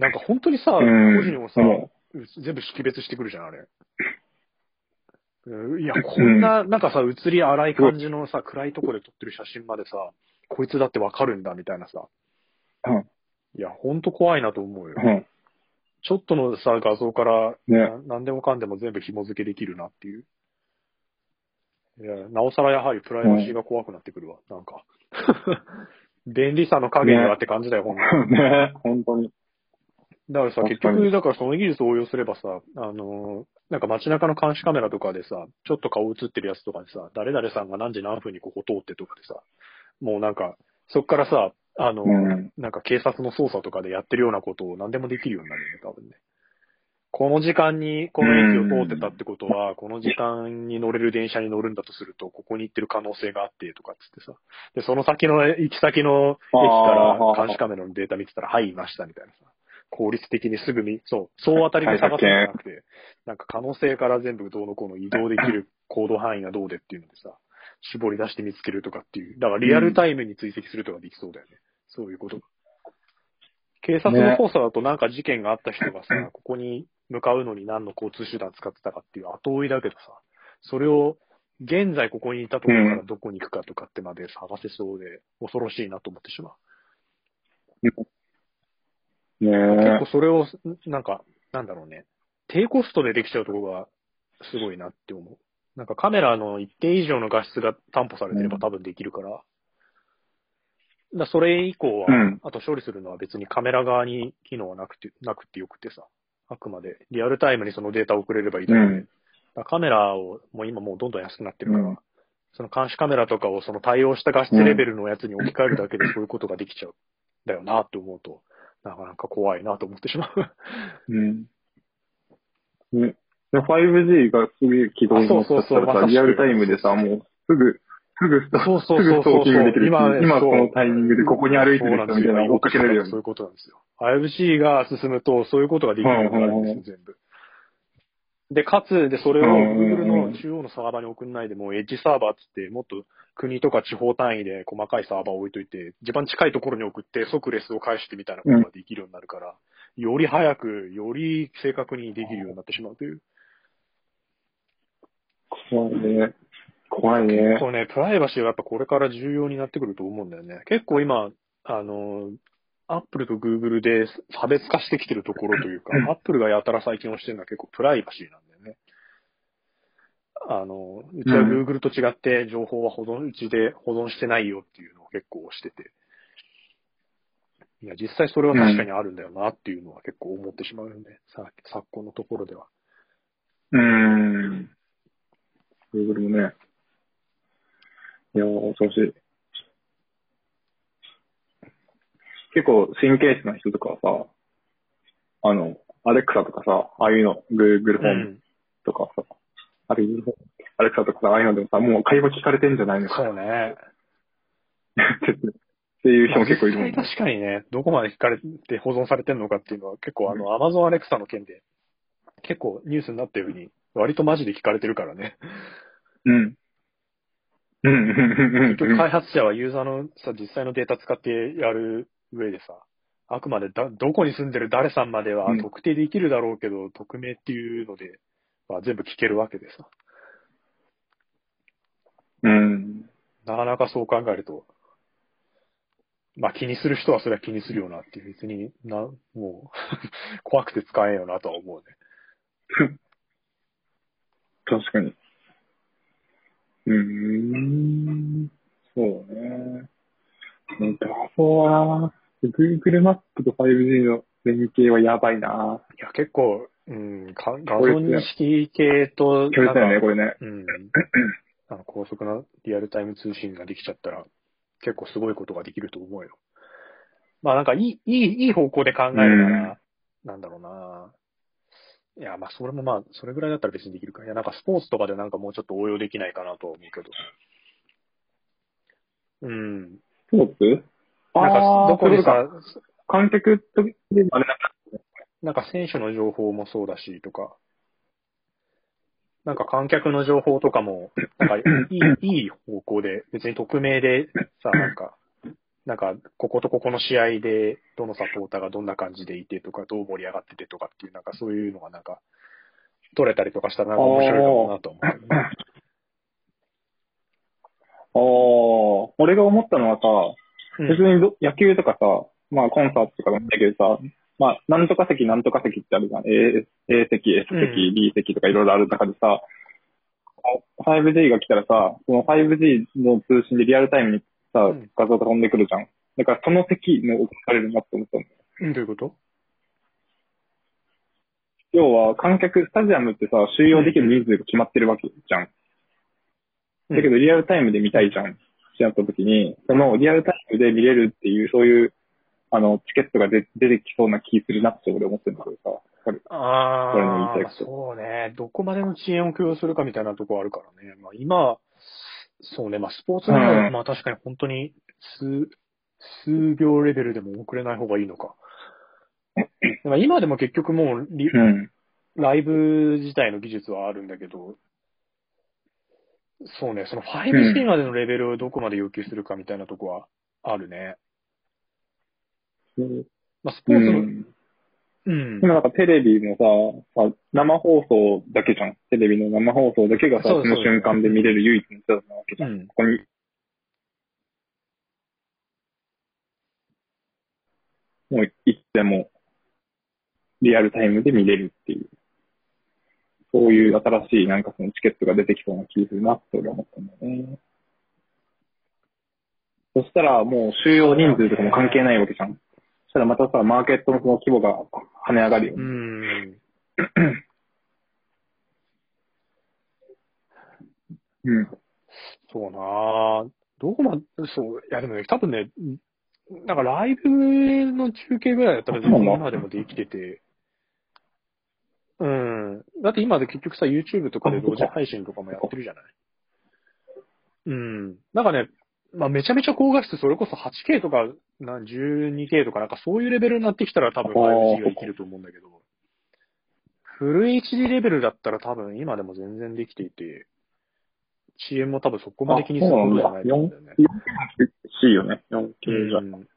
なんか本当にさ、うん個人をさ、も全部識別してくるじゃん、あれ。う んいや、こんな、なんかさ、映り荒い感じのさ、暗いとこで撮ってる写真までさ、こいつだってわかるんだ、みたいなさ。うんいや、ほんと怖いなと思うよ。うん。ちょっとのさ、画像から、ねな何でもかんでも全部紐付けできるなっていう。いや、なおさらやはりプライバシーが怖くなってくるわ、なんか。便利さの影にはって感じだよ、ほんとね本当に。だからさ、結局、だからその技術を応用すればさ、あのーなんか街中の監視カメラとかでさ、ちょっと顔映ってるやつとかでさ、誰々さんが何時何分にここ通ってとかでさ、もうなんか、そっからさ、あのーうんなんか警察の捜査とかでやってるようなことを何でもできるようになるよね、多分ね。この時間にこの駅を通ってたってことは、この時間に乗れる電車に乗るんだとすると、ここに行ってる可能性があって、とかっつってさ。で、その先の行き先の駅から監視カメラのデータ見てたら、はい、いました、みたいなさ。効率的にすぐ見、そう、総当たりで探すんじゃなくて、なんか可能性から全部どうのこうの移動できる行動範囲がどうでっていうのでさ、絞り出して見つけるとかっていう。だからリアルタイムに追跡するとかできそうだよね。そういうこと。警察の捜査だとなんか事件があった人がさ、ここに向かうのに何の交通手段使ってたかっていう後追いだけどさ、それを現在ここにいたところからどこに行くかとかってまで探せそうで、恐ろしいなと思ってしまう。ね結構それを、なんか、なんだろうね。低コストでできちゃうところがすごいなって思う。なんかカメラの一定以上の画質が担保されてれば多分できるから。だそれ以降は、うんあと処理するのは別にカメラ側に機能はなくて、なくてよくてさ。あくまでリアルタイムにそのデータを送れればいいだけで。うんだカメラを、もう今もうどんどん安くなってるから、うんその監視カメラとかをその対応した画質レベルのやつに置き換えるだけでそういうことができちゃうんだよなって思うと、なかなか怖いなと思ってしまう。うん。ね。で 5G がすげえ起動になったあそうそうそうらさ、リアルタイムでさ、もうすぐ、すぐそうそうそうそうできるし、今ね今このタイミングでここに歩いてる人みたいなの追っかけれるよねそういうことなんですよ。5G が進むと、そういうことができるようになるんですよ、全部。で、かつ、で、それを Google の中央のサーバーに送んないで、もうエッジサーバーっつって、もっと国とか地方単位で細かいサーバーを置いといて、一番近いところに送って即レスを返してみたいなことができるようになるから、より早く、より正確にできるようになってしまうという。怖いね。怖いね。そうね、プライバシーはやっぱこれから重要になってくると思うんだよね。結構今、あの、アップルとグーグルで差別化してきてるところというか、アップルがやたら最近押してるのは結構プライバシーなん。あの、うちはグーグルと違って情報は保存、うちで保存してないよっていうのを結構押してて。いや、実際それは確かにあるんだよなっていうのは結構思ってしまうよね。さ昨今のところでは。うーん。Google もね。いやー、恐ろしい。結構神経質な人とかはさ、あの、アレクサとかさ、ああいうの、Google うホームん。とかさ、あれ、アレクサとかさ、ああいうのでもさ、もう会話聞かれてんじゃないのかそうね。っていう人も結構いるもん実際確かにね、どこまで聞かれて保存されてるのかっていうのは結構あの、Amazon Alexa の件で、結構ニュースになったように、割とマジで聞かれてるからね。うん。うん、うん、うん、うん。結局開発者はユーザーのさ、実際のデータ使ってやる上でさ、あくまでだ、どこに住んでる誰さんまではうん特定できるだろうけど、匿名っていうので、まあ、全部聞けるわけでさ。うん。なかなかそう考えると、まあ気にする人はそれは気にするよなっていう、別にな、もう、怖くて使えんよなとは思うね。確かに。うーん。そうね。ね画像はな、Google マップと 5G の連携はやばいな。いや、結構、うん、か画像認識系と、強烈だよね、なんかこれね。うん。あの、高速なリアルタイム通信ができちゃったら、結構すごいことができると思うよ。まあなんかいい、いい、いい方向で考えるなら、なんだろうな。いや、まあそれもまあ、それぐらいだったら別にできるか。いや、なんかスポーツとかでなんかもうちょっと応用できないかなとは思うけど。うん。スポーツ？なんか、どこにそういうとさ、観客と、あれなんか、なんか選手の情報もそうだしとか、なんか観客の情報とかも、なんかいい、いい方向で、別に匿名でさ、なんか、なんか、こことここの試合で、どのサポーターがどんな感じでいてとか、どう盛り上がっててとかっていう、なんかそういうのがなんか、取れたりとかしたらなんか面白いかもなと思うよね。ああ、俺が思ったのはさ、うん別にど野球とかさ、まあコンサートとかもだけどさ、まあ、なんとか席、なんとか席ってあるじゃん。A, A 席、S うん席、B 席とかいろいろある中でさ、5G が来たらさ、その 5G の通信でリアルタイムにさうん、画像が飛んでくるじゃん。だからその席も置かれるなって思ったの。うん、どういうこと？要は観客、スタジアムってさ、収容できる人数が決まってるわけじゃん。だけどリアルタイムで見たいじゃん。ってなった時に、そのリアルタイムで見れるっていう、そういう、あの、チケットが出出てきそうな気するなって俺思ってるんだけどさ。ああそうね。どこまでの遅延を許容するかみたいなところあるからね。まあ今、そうね。まあスポーツなら、うんまあ確かに本当に数、数秒レベルでも遅れない方がいいのか。まあ今でも結局もうリ、うん。ライブ自体の技術はあるんだけど、そうね、その 5G までのレベルをどこまで要求するかみたいなとこはあるね。うんまあ、スポーツの、うんうん。今なんかテレビもさ、さ生放送だけじゃん。テレビの生放送だけがさ、その瞬間で見れる唯一の手段なわけじゃん。うんここに。もういつでも、リアルタイムで見れるっていう。そういう新しいなんかそのチケットが出てきそうな気がするなって俺は思ったんだよね。そしたらもう収容人数とかも関係ないわけじゃん。たらまたさ、マーケットのその規模が跳ね上がるよね。うん。うん。そうなぁ。どこまで、そう、いやでもね、多分ね、なんかライブの中継ぐらいだったら全然今でもできてて、うん。だって今で結局さ、YouTube とかで同時配信とかもやってるじゃないうん。なんかね、まあめちゃめちゃ高画質、それこそ 8K とか、な 12K とかなんかそういうレベルになってきたら多分 5G が生きると思うんだけど、フル HD レベルだったら多分今でも全然できていて、遅延も多分そこまで気にすることじゃないと思うんだよね。4K 欲しいよね。4K じゃ。うん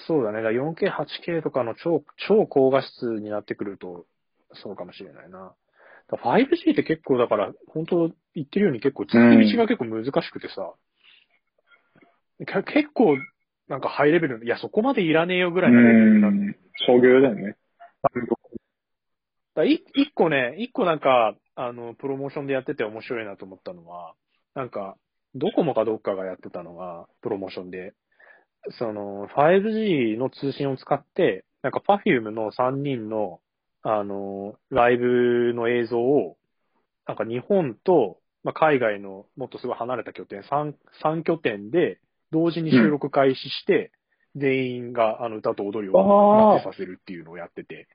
そうだね。だから 4K、8K とかの超、超高画質になってくると、そうかもしれないな。だから 5G って結構だから、本当言ってるように結構、使い道が結構難しくてさ、け結構、なんかハイレベル、いや、そこまでいらねえよぐらいのレベルなんだよね。商業だよね。だ一個ね、一個なんか、あの、プロモーションでやってて面白いなと思ったのは、なんか、ドコモかどっかがやってたのが、プロモーションで、その、5G の通信を使って、なんか Perfume の3人の、あの、ライブの映像を、なんか日本と、まあ、海外のもっとすごい離れた拠点、3、三拠点で同時に収録開始して、全員があの歌と踊りをあー待ってさせるっていうのをやってて、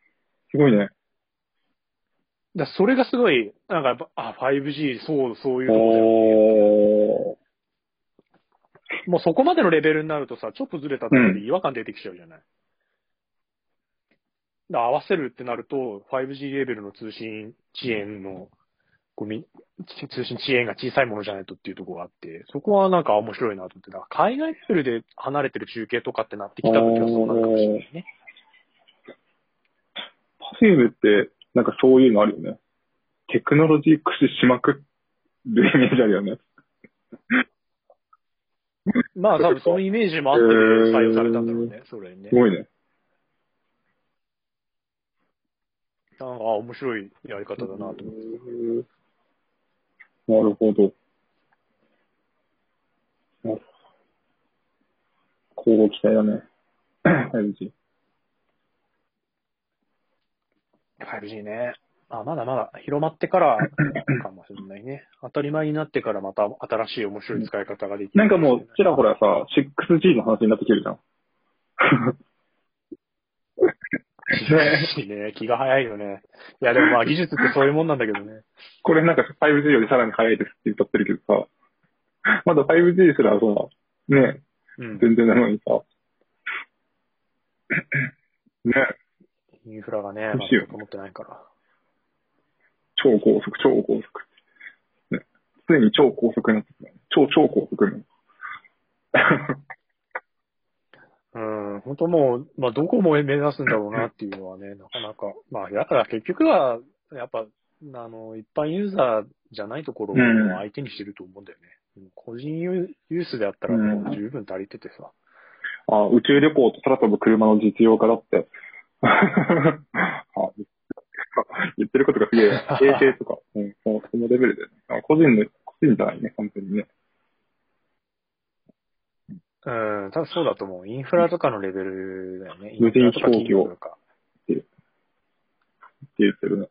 すごいね。だそれがすごい、なんかやっぱ、あ、5G、そう、そういうとこおー。だよもうそこまでのレベルになるとさ、ちょっとずれただけで違和感出てきちゃうじゃない。だ合わせるってなると、5G レベルの通信遅延の、こうみ通信遅延が小さいものじゃないとっていうところがあって、そこはなんか面白いなと思って、だから海外レベルで離れてる中継とかってなってきた時はそうなるかもしれないね。パフュームって、なんかそういうのあるよね。テクノロジー駆使しまくるイメージあるよね。まあ多分そのイメージもあって採用されたんだろうね、それにねす。ごいね。なんか、あ、面白いやり方だなと思って。なるほど。な交互期待だね。5G。5G ね。あ、まだまだ広まってからかもしれないね。当たり前になってからまた新しい面白い使い方ができる。なんかもう、ちらほらさ、6G の話になってきてるじゃん。ねね、気が早いよね。いや、でもまあ 技術ってそういうもんなんだけどね。これなんか 5G よりさらに早いですって言っちゃってるけどさ、まだ 5G すらその、ね、うん。全然なのにさ、ね、インフラがね、欲しいよ全く持ってないから。超高速、超高速。ね、ついに超高速になってきたね。超超高速に。うん、本当もう、まあどこも目指すんだろうなっていうのはね、なかなか。まあだから結局は、やっぱ、あの、一般ユーザーじゃないところをうん相手にしてると思うんだよね。うん個人ユースであったらもう十分足りててさ。あ宇宙旅行と空飛ぶ車の実用化だって。あ言ってることがすげえ、衛星とか、うん、そのレベルで、個人の、個人じゃないね、完全にね。うん、多分そうだと思う。インフラとかのレベルだよね。無人フラとか企業とか。って言ってるね。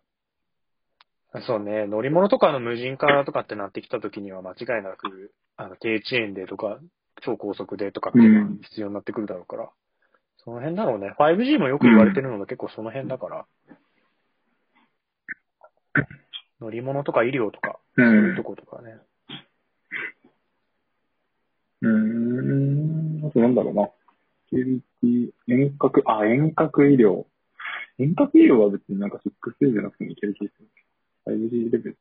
そうね、乗り物とかの無人化とかってなってきた時には間違いなく、あの、低遅延でとか、超高速でとかっていうのが必要になってくるだろうから。その辺だろうね。5G もよく言われてるのが結構その辺だから。乗り物とか医療とか、う。そういうんとことかね。うーん。あとなんだろうな。セキュリティ、遠隔、あ、遠隔医療。遠隔医療は別になんか 6A じゃなくてもいける気がする。5G レベル。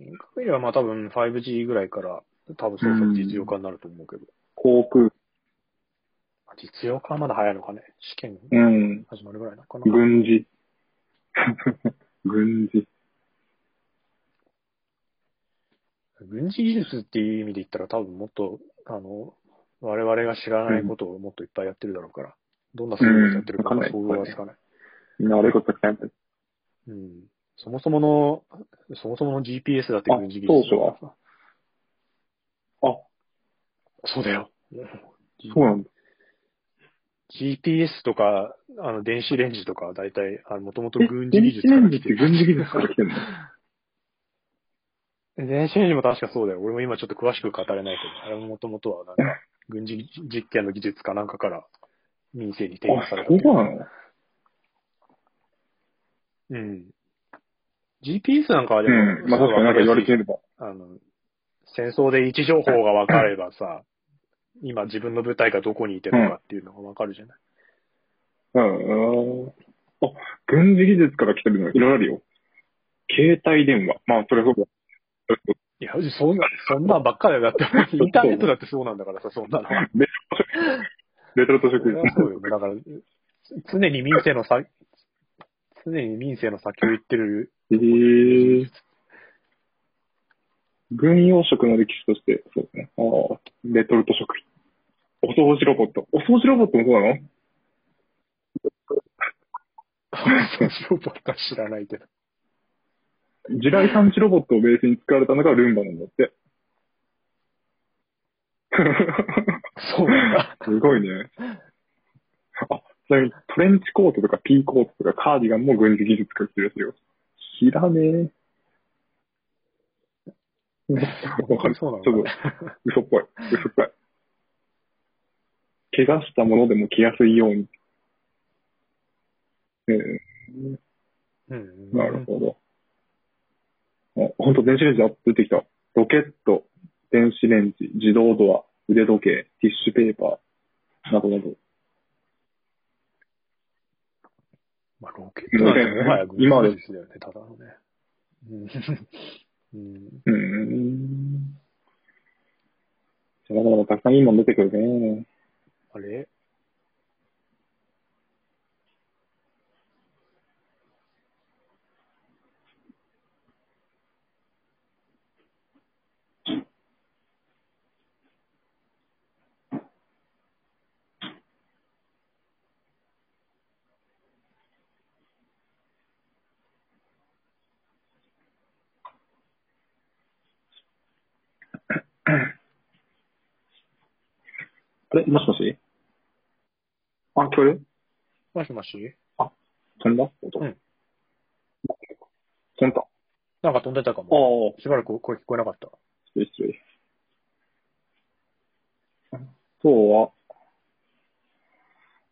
遠隔医療はまあ多分 5G ぐらいから多分そろそろ実用化になると思うけど。航空、実用化はまだ早いのかね。試験うん、始まるぐらいなのかな。軍事。軍事。軍事技術っていう意味で言ったら多分もっと、あの、我々が知らないことをもっといっぱいやってるだろうから、どんなすごいことやってるかうん想像はつかない。な悪いことたくさんやってる。うん。そもそもの、そもそもの GPS だって軍事技術あ当初はあ、そうだよ。そうなんだ。GPS とか、あの、電子レンジとか、大体、あの、もともとえ軍事技術電子レンジから来る。ってて軍事技術から来てんの？電子レンジも確かそうだよ。俺も今ちょっと詳しく語れないけど、あれももともとはなんか、軍事実験の技術かなんかから民生に提供あされ、たそう。なの？うん。GPS なんかはでも、うん。まあ確かになんか言われてみれば。あの、戦争で位置情報が分かればさ、今自分の部隊がどこにいてるのかっていうのが分かるじゃない？うん。あ、軍事技術から来てるのいろいろあるよ。携帯電話。まあ、それそうだ。いや、そんな、そんなんばっかりだって、インターネットだってそうなんだからさ、そんなのは。レトルト食それはそうよ。だから、常に民生のさ、常に民生の先を言ってる。えー、軍用食の歴史として、そうですね。ああ、レトルト食品。お掃除ロボット。お掃除ロボットもそうなの？そうそうばっか知らないけど。地雷探知ロボットをベースに使われたのがルンバなんだって。そうなんだ。すごいね。あ、ちなみにトレンチコートとかピーコートとかカーディガンも軍事技術から来てるやつよ。知らねえ。わかる。そうなのちょっと、嘘っぽい。嘘っぽい。怪我したものでも着やすいように。えーうん。なるほど。あ、本当電子レンジあ出てきた。ロケット、電子レンジ、自動ドア、腕時計、ティッシュペーパー、などなど。まあ、ロケットはや軍事技術だよね、ただのね。うん。うん。うーん。じゃあまだまだたくさんいいもん出てくるね。あれ？あれもしもし？あ、聞こえる？もしもし？飛んだ？音。うん。飛んだ。なんか飛んでたかも。ああ、しばらく声聞こえなかった。失礼失礼。今日は、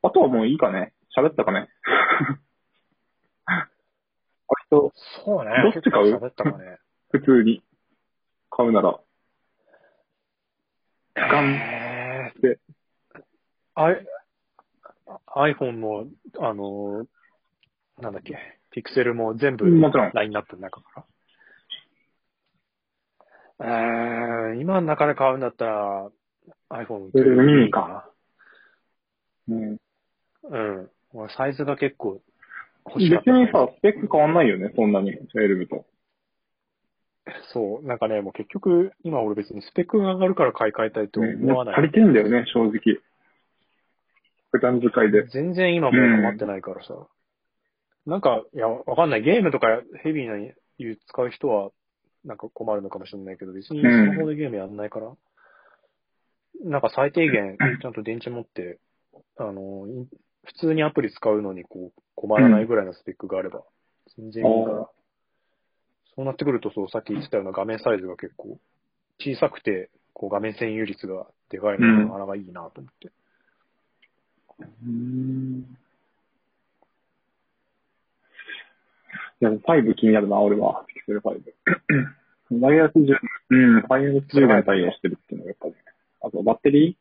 あとはもういいかね？喋ったかね？そうね。どっち買う？ね。普通に買うなら、ガンえで、ー、I、iPhone の、あのー、なんだっけ、ピクセルも全部。ラインナップの中から？えー、今の中で買うんだったら iPhone ミニか。うん。うん。俺サイズが結構欲別しかった。にさ、スペック変わんないよね、そんなに、12と。そう、なんかね、もう結局、今俺別にスペックが上がるから買い替えたいとは思わない。足りてんだよね、正直。普段使いで。全然今もう困ってないからさ。なんか、いや、わかんない。ゲームとかヘビーな使う人は、なんか困るのかもしれないけど、別にスマホでゲームやんないから、なんか最低限、ちゃんと電池持って、あの、い普通にアプリ使うのにこう、困らないぐらいのスペックがあれば、全然いいかあら。そうなってくると、そう、さっき言ってたような画面サイズが結構小さくて、こう画面占有率がでかいのがなかなかいいなと思って。うん。いや、5気になるな、俺は。ピクセル5。ワイヤレス10、うん、ワイヤレス10年対応してるっていうのがやっぱり、あとバッテリ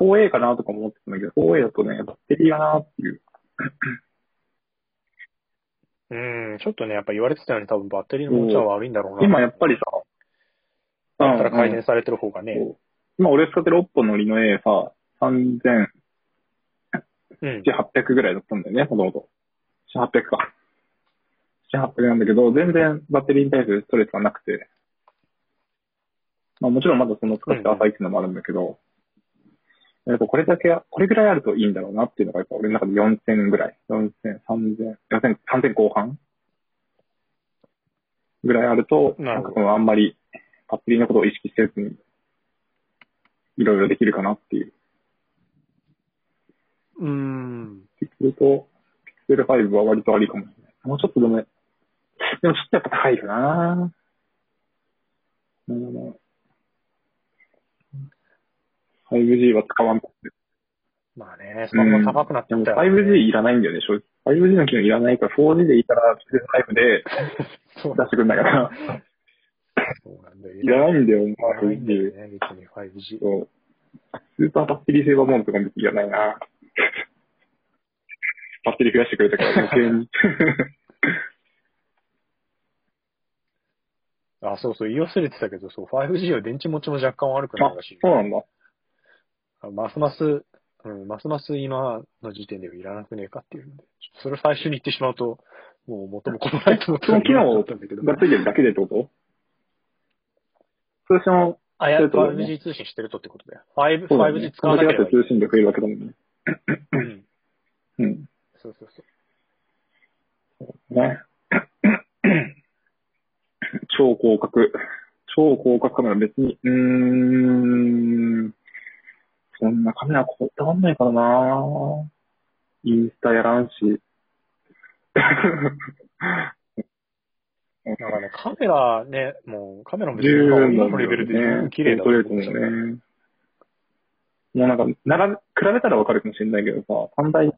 ー 4A かなとか思ってたんだけど、4A だとね、バッテリーがなっていう。うん、ちょっとね、やっぱ言われてたように多分バッテリーの持ちは悪いんだろうな。今やっぱりさ、だったら改うん善されてる方がね。そう今俺使ってる6本のリノ A さ、3700うん。ぐらいだったんだよね、もともと。800か。800なんだけど、全然バッテリーに対するストレスがなくて。まあもちろんまだその使って浅いっていうのもあるんだけど、やっぱこれだけ、これぐらいあるといいんだろうなっていうのが、やっぱ俺の中で4000ぐらい。4000、3000、4000、3000後半ぐらいあると、なんかそのあんまりバッテリーのことを意識せずに、いろいろできるかなっていう。うん。ってすると、ピクセル5は割とありかもしれない。もうちょっとでも、でもちょっとやっぱ高いかなうん。5G は使わんとって。まあね、スマホが高くなってでもきたよ、ね 5G いらないんだよね、正直。5G の機能いらないから、4G でいいから、ピクセル5で出してくるんだから、そうなんだよ。いらないんだよ、いらないんだよ 5G。ね、別に 5G。そう。スーパーバッテリーセーバーモードとかも別にいらないな。バッテリー増やしてくれたから余計に。あ、そうそう、言い忘れてたけど、そう、5G は電池持ちも若干悪くなあるらしい、。そうなんだ。ますます、うん、ますます今の時点ではいらなくねえかっていうので、それを最初に言ってしまうと、もう元も子もないと思ってその機能だったんだけど。がついてるだけでってこと？通信あ、いや、そういうことだよね 5G 通信してるとってことだよ。5、そうだよね 5G 使わなければいい。通信量増えるわけだもんね。うん。うん。そうそうそう。ね。超広角。超広角カメラ別に、うーん。そんなカメラこだわんないからなインスタやらんし。なんかね、カメラね、もうカメラも別十にのレベルで十分綺麗だと思う思うね。もうなんか、並べ、比べたらわかるかもしれないけどさ、三台って、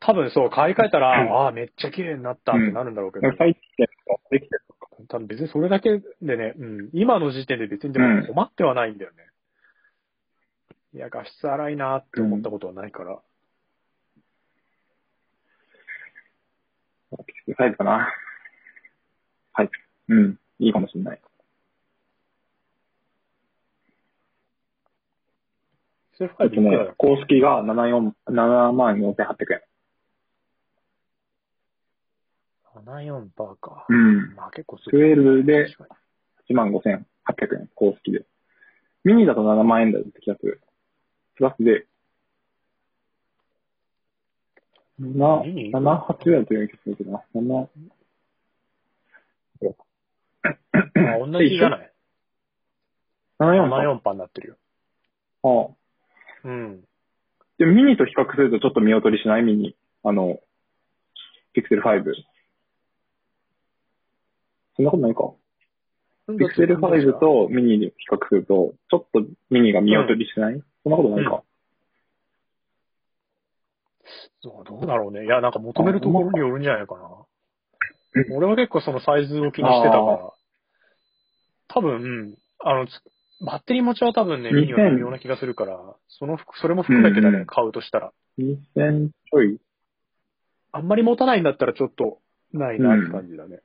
多分そう、買い替えたら、う んああ、めっちゃ綺麗になったってなるんだろうけど、最近でできてる。多分別にそれだけでね、うん、今の時点で別にでも困ってはないんだよね。いや、画質荒いなって思ったことはないから。ピクセル5かな。はい。うん。いいかもしれない。セルフえっとねァイブいくらだ、公式が74 7万4800円。74パーか。うん。まあ結構すごい。12で確か1万5800円、公式で。ミニだと7万円台って気がする。プラスで、な、ミニ7、8ぐらいだったような気がするけどな。7、にあ、同じじゃない？74か。?74 パーになってるよ。ああ。うん。でもミニと比較するとちょっと見劣りしない？ミニ。あの、ピクセル5。そんなことないか。ピクセル5とミニに比較すると、ちょっとミニが見劣りしない、そんなことないか？そうどうだろうね。いや、なんか求めるところによるんじゃないかな。俺は結構そのサイズを気にしてたからあ、多分、うんあの、つバッテリー持ちは多分ね、2000ミニは微妙な気がするから、その、それも含めてだね、うんうん買うとしたら。2000ちょいあんまり持たないんだったらちょっと、ないなって感じだね。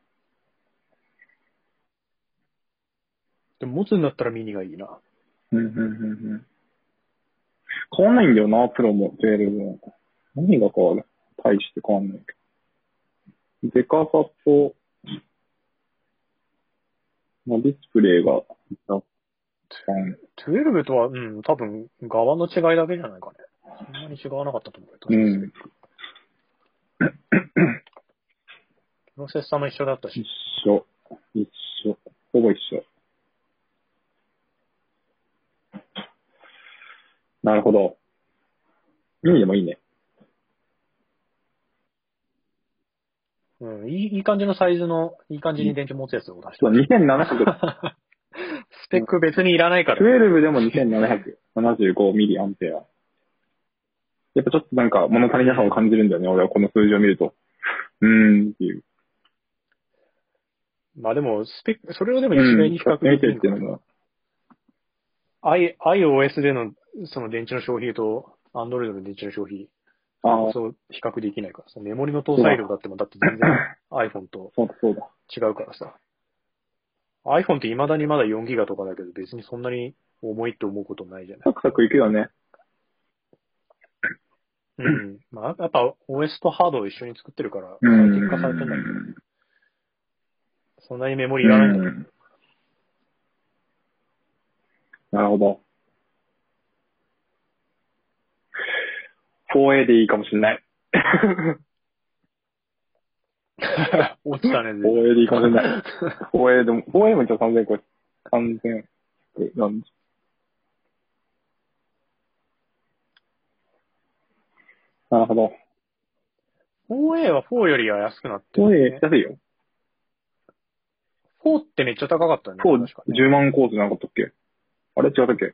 でも持つんだったらミニがいいな。うん、うん、うん、うん。変わんないんだよな、プロも、12も。何が変わる？大して変わんないけど。デカさと、まあ、ディスプレイが、若干、12とは、うん、多分、側の違いだけじゃないかね。そんなに違わなかったと思うよ。確。プロセッサーも一緒だったし一。緒。一緒。ほぼ一緒。なるほど。ミニでもいいね。うん、いい、いい感じのサイズの、いい感じに電池持つやつを出してそう、2700、スペック別にいらないから。12でも2775ミリアンペア。やっぱちょっとなんか物足りなさを感じるんだよね、俺はこの数字を見ると。うーんっていう。まあでも、スペック、それをでもうん。一概に比較できる見てっていうのも。I、iOS でのその電池の消費と、アンドロイドの電池の消費、ああ、そう比較できないからさ、メモリの搭載量だってもだって全然 iPhone と。違うからさ。iPhone って未だにまだ4ギガとかだけど別にそんなに重いって思うことないじゃない。サクサクいくよね。うん。まあ、やっぱ OS とハードを一緒に作ってるから、う最ん。適化されてんだけど、そんなにメモリいらないんだよ。うんなるほど。4A でいいかもしれない。落ちたね、全然 4A でいいかもしれない。4A でも、4A も一応3000個、3000なんです。なるほど。4A は4よりは安くなってる、4A ね。安いよ。4ってめっちゃ高かったよね。4、確かね10万コースなかったっけ？あれ？違ったっけ？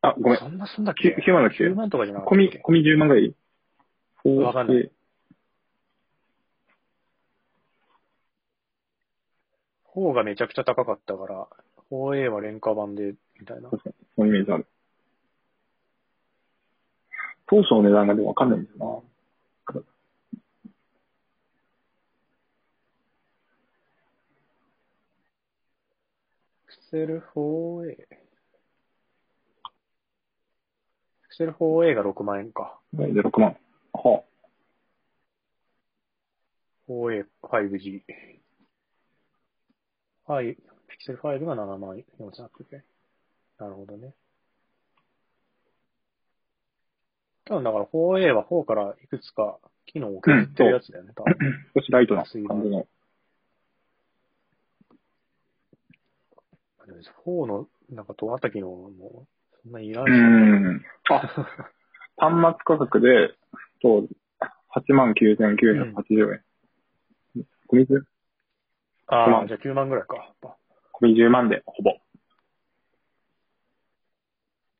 あ、ごめん。そんなすんだっけ？9, 万だっけ ?9 万とかじゃなかった込み込み10万ぐらい？わかんない。4がめちゃくちゃ高かったから、4A は廉価版で、みたいな。確かに、そのイメージある。当初の値段がでもわかんないんだよピクセル 4A。ピクセル 4A が6万円か。な。で、6万。は 4A、5G。はい。ピクセル5が7万4800円。なるほどね。多分だから 4A は4からいくつか機能を削ってるやつだよね、多分。あ、少しライトな感じの。でも4のなんか尖った機能もそんなにいらうないし。ん。あ、端末価格で、そう、89,980円。込み109ああ、万じゃあ9万ぐらいか。込み10万で、ほぼ。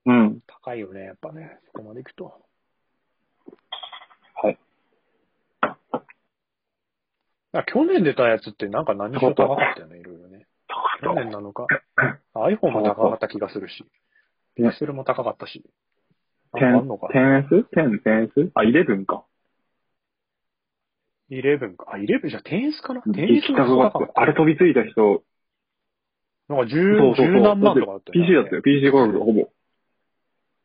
うん。高いよね、やっぱね。そこまで行くと。はい。あ去年出たやつってなんか何しろ高かったよね、いろいろね。去年なのか。iPhone も高かった気がするし。ピクセルも高かったし。なんかあんのかな 10S?10、10S? あ、11か。?11 か。あ、11じゃあ 10S かな？行 ?10S きたくがって。あれ飛びついた人、なんか10、そうそうそう。十何万とかだったよね。PC だったよ。PC 価格がほぼ。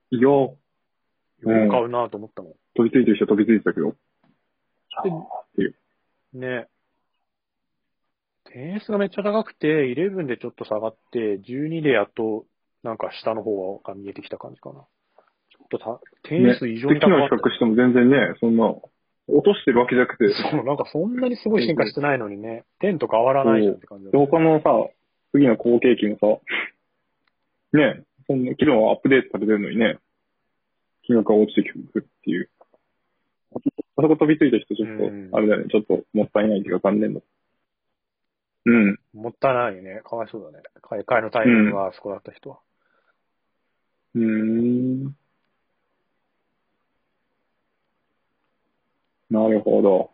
いや、よく買うなと思ったもん。飛びついてる人飛びついてたけど。でっていう。ね。10S がめっちゃ高くて、11でちょっと下がって、12でやっと、なんか下の方が見えてきた感じかな。ちょっとた、ね 10S 異常で、に高かった比較しても全然ね、そんな、落としてるわけじゃなくて、そう、なんかそんなにすごい進化してないのにね、10と変わらないじゃんって感じだでった。他のさ、次の後継機もさ、ね、そんな機能アップデートされてるのにね、金額が落ちてくるっていう。あそこ飛びついた人ちょっうんと、あれだよね、ちょっともったいないっていうか残念だ。うん。もったいないよね。かわいそうだね。買い替えのタイミングがあそこだった人は。うーん。なるほど。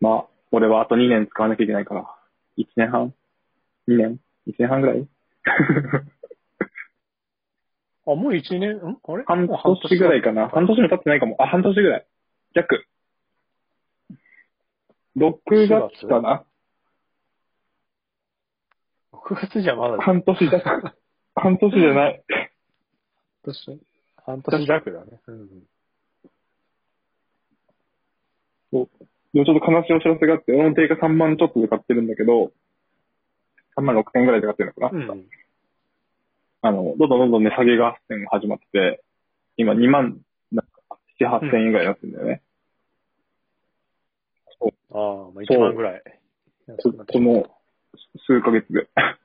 まあ、俺はあと2年使わなきゃいけないから。1年半 ?2 年 ?1 年半ぐらい？あ、もう1年、ん？あれ？半年ぐらいかな。半年も経ってないかも。あ、半年ぐらい。弱。6月かな？6月じゃまだ、半年弱。半年じゃない。半年？半年弱だね。うん。でもちょっと悲しいお知らせがあって、俺の定価3万ちょっとで買ってるんだけど、3万6千円ぐらいで買ってるのかな、うん。あの、どんどんどんどん値下げ合戦が始まってて、今2万7、8千円ぐらいになってるんだよね。ああ、まあ1万ぐらい。安こくなってしまったこの数ヶ月で。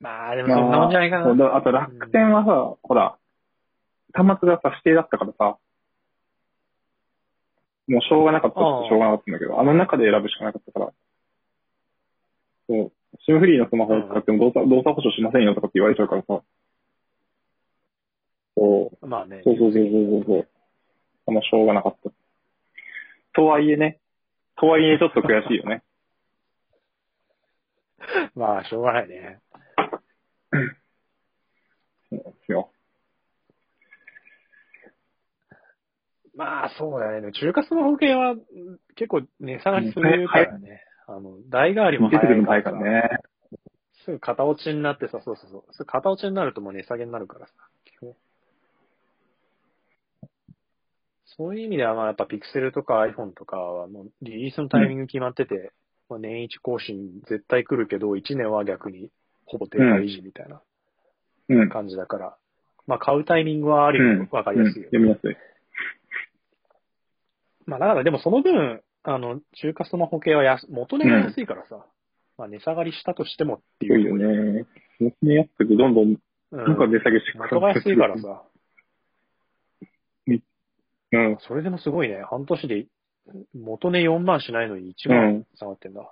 まあ、でもそんなもんじゃないかな。そうだあと楽天はさ、ほら、端末がさ、指定だったからさ、もうしょうがなかったしょうがなかったんだけど、あの中で選ぶしかなかったから、そう、シムフリーのスマホを使っても動作、動作保証しませんよとかって言われちゃうからさ、そう、まあね。そうそうそうそうそう。あの、しょうがなかった。とはいえね、とはいえちょっと悔しいよね。まあ、しょうがないね。そうですよ。まあ、そうだね。中華スマホ系はうん結構値下がりするからね。あの、代替わりも早いか早いかららね。すぐ型落ちになってさ、そうそうそう。すぐ型落ちになるともう値下げになるからさ。そういう意味では、まあやっぱピクセルとか iPhone とかはもうリリースのタイミング決まってて、まあ、年一更新絶対来るけど、1年は逆にほぼ定価維持みたいなうん。感じだから、まあ買うタイミングはあるうんよ。わかりやすいよ。読みやすい。まあだからでもその分、あの、中華スマホ系は安元値が安いからさ、まあ値下がりしたとしてもってい。すごいうよね。もうね、やっててどんどん、うんなんか値下げしてく元が安いから。さ、うん。それでもすごいね。半年で元値4万しないのに1う万ん。下がってんだ。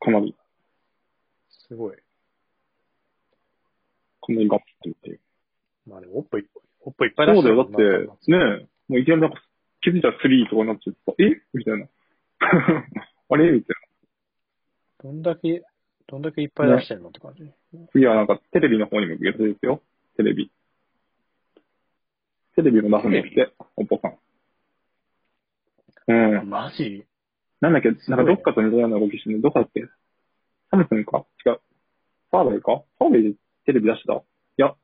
かなり、すごい。かなりガッてっていう。まあでも、おっぽい、おっぽいっぱい出してそうだよ。だって、るねもういきなりなんか、気づいたら3とかになっちゃってさ、え？みたいな。あれ？みたいどんだけ、どんだけいっぱい出してんのって感じ。な。次はなんか、テレビの方にも行くやつですよ。テレビ。テレビも出すんだって、おっぽさん。うん。マジ？なんだっけ、なんかどっかと似たような動きしてるどこだっけ？サムスンか？違う。ファーウェイかファーウェイでテレビ出したいや、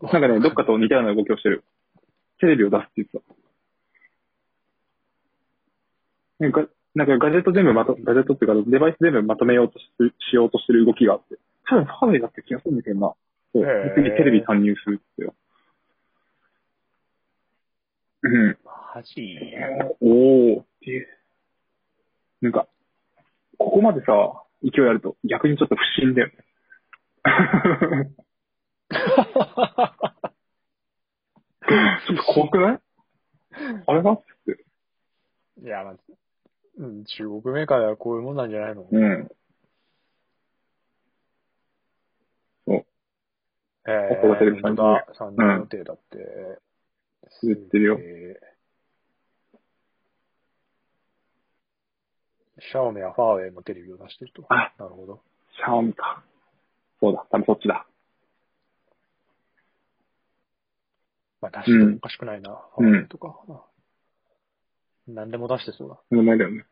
なんかね、どっかと似たような動きをしてる。テレビを出すって言ってた。なんか、なんかガジェット全部まと、ガジェットっていうか、デバイス全部まとめようとししようとしてる動きがあって。多分ファーウェイだった気がするんだけどな。そう。次テレビ参入するってよ。うん。マジ？おーっていう。なんか、ここまでさ、勢いあると逆にちょっと不審だよね。ちょっと怖くない？あれがって。いや、まあ、うん、中国メーカーではこういうもんなんじゃないの？うん。えここがテレビ本当だ、参入予定だって。言ってるよえーシャオミやファーウェイもテレビを出してると。あなるほど。シャオミか。そうだ、多分そっちだ。まあ出してもおかしくないな。うんファーウェイとか。何でも出してそうだ。名前だよね。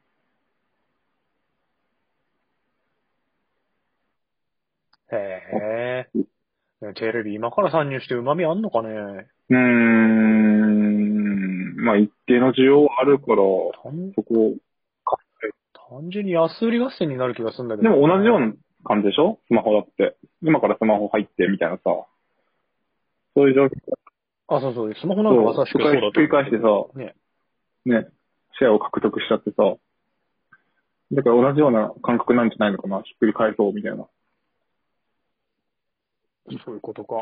へえ。テレビ今から参入して旨味あんのかねうーん。まあ、一定の需要はあるから、単そこを単純に安売り合戦になる気がするんだけど。でも同じような感じでしょ？スマホだって。今からスマホ入ってみたいなさ。そういう状況あ、そうそう。スマホなんかまさしくそうだと思う。繰り返してさね。ね、シェアを獲得しちゃってさ。だから同じような感覚なんじゃないのかなひっくり返そうみたいな。そういうことか。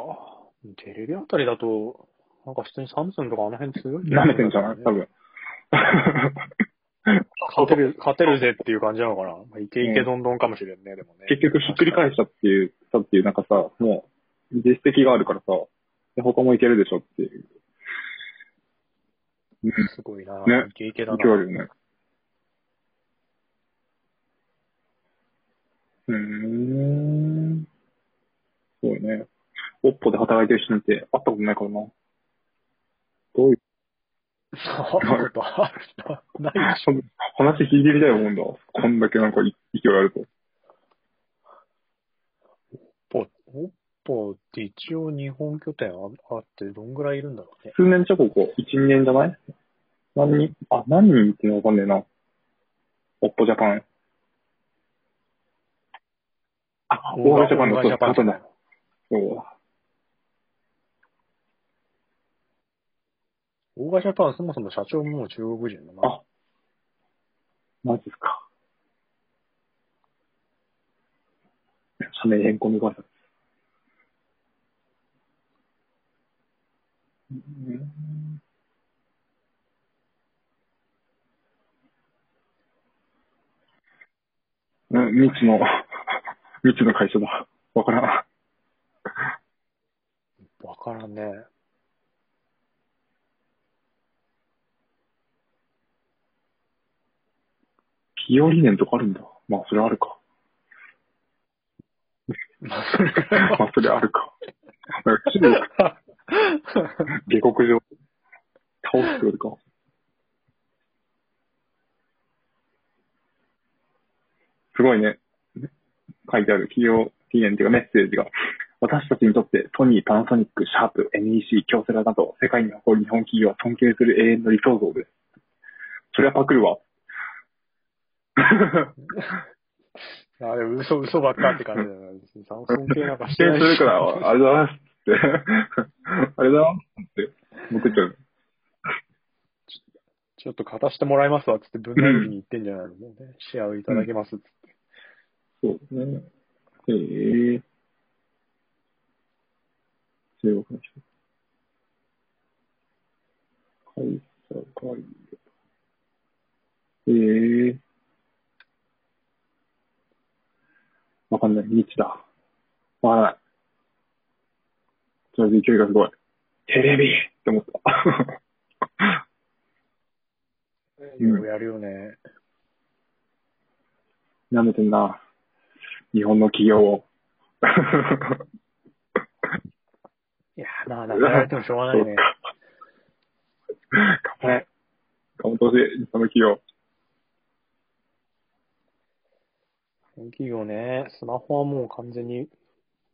テレビあたりだと、なんか普通にサムスンとかあの辺強い？舐めてんじゃない？多分。勝てる、勝てるぜっていう感じなのかな？まあ、イケイケどんどんかもしれんね、でもね。結局ひっくり返したっていう、したっていう、なんかさ、もう、実績があるからさ、で他もいけるでしょっていう。うん。すごいな。ねイケイケだな。勢いあるよね。うーん。そうね。オッポで働いてる人なんて会ったことないからな。どういう、あるとあるな。ない。話聞いてみたいもんだ。こんだけなんかい勢いあると。おっぽって一応日本拠点ああってどんぐらいいるんだろうね。数年ちょここ、1、2年じゃない？何人？あ、何人っていうのわかんねえな。オッポジャパン。あ、オーガジャパンだ。そうだ、そうだ。そうオーガジャパンそもそも社長ももう中国人だな。あ。マジっすか。社名変更のご挨拶。うん。うん、未知の、未知の会社だ。わからん。わからん。ね。企業理念とかあるんだ。まあ、それあるか。まあ、それまあ、それあるか。下克上、倒すってことか。すごいね。書いてある企業期限っていうかメッセージが。私たちにとってソニー、パナソニック、シャープ、NEC、京セラなど世界に誇る日本企業は尊敬する永遠の理想像です。そりゃパクるわ。あれ、嘘、嘘ばっかって感じだな。別に尊敬なんかし否定てないするから、あれだなって。あれだなって。僕っちゃう。ちょっと勝たしてもらいますわ、つって分断に言ってんじゃないの、ね。シェアをいただけますっつって。そうね。へえ。中国の人。会議。へえ。わかんない。日だ。わからない。とりあえず勢いがすごい。テレビって思った。うんようやるよね。舐めてんな。日本の企業を。いや、まあ、なめられてもしょうがないね。頑張れ。頑張ってほしい。日本の企業。企業ね、スマホはもう完全に、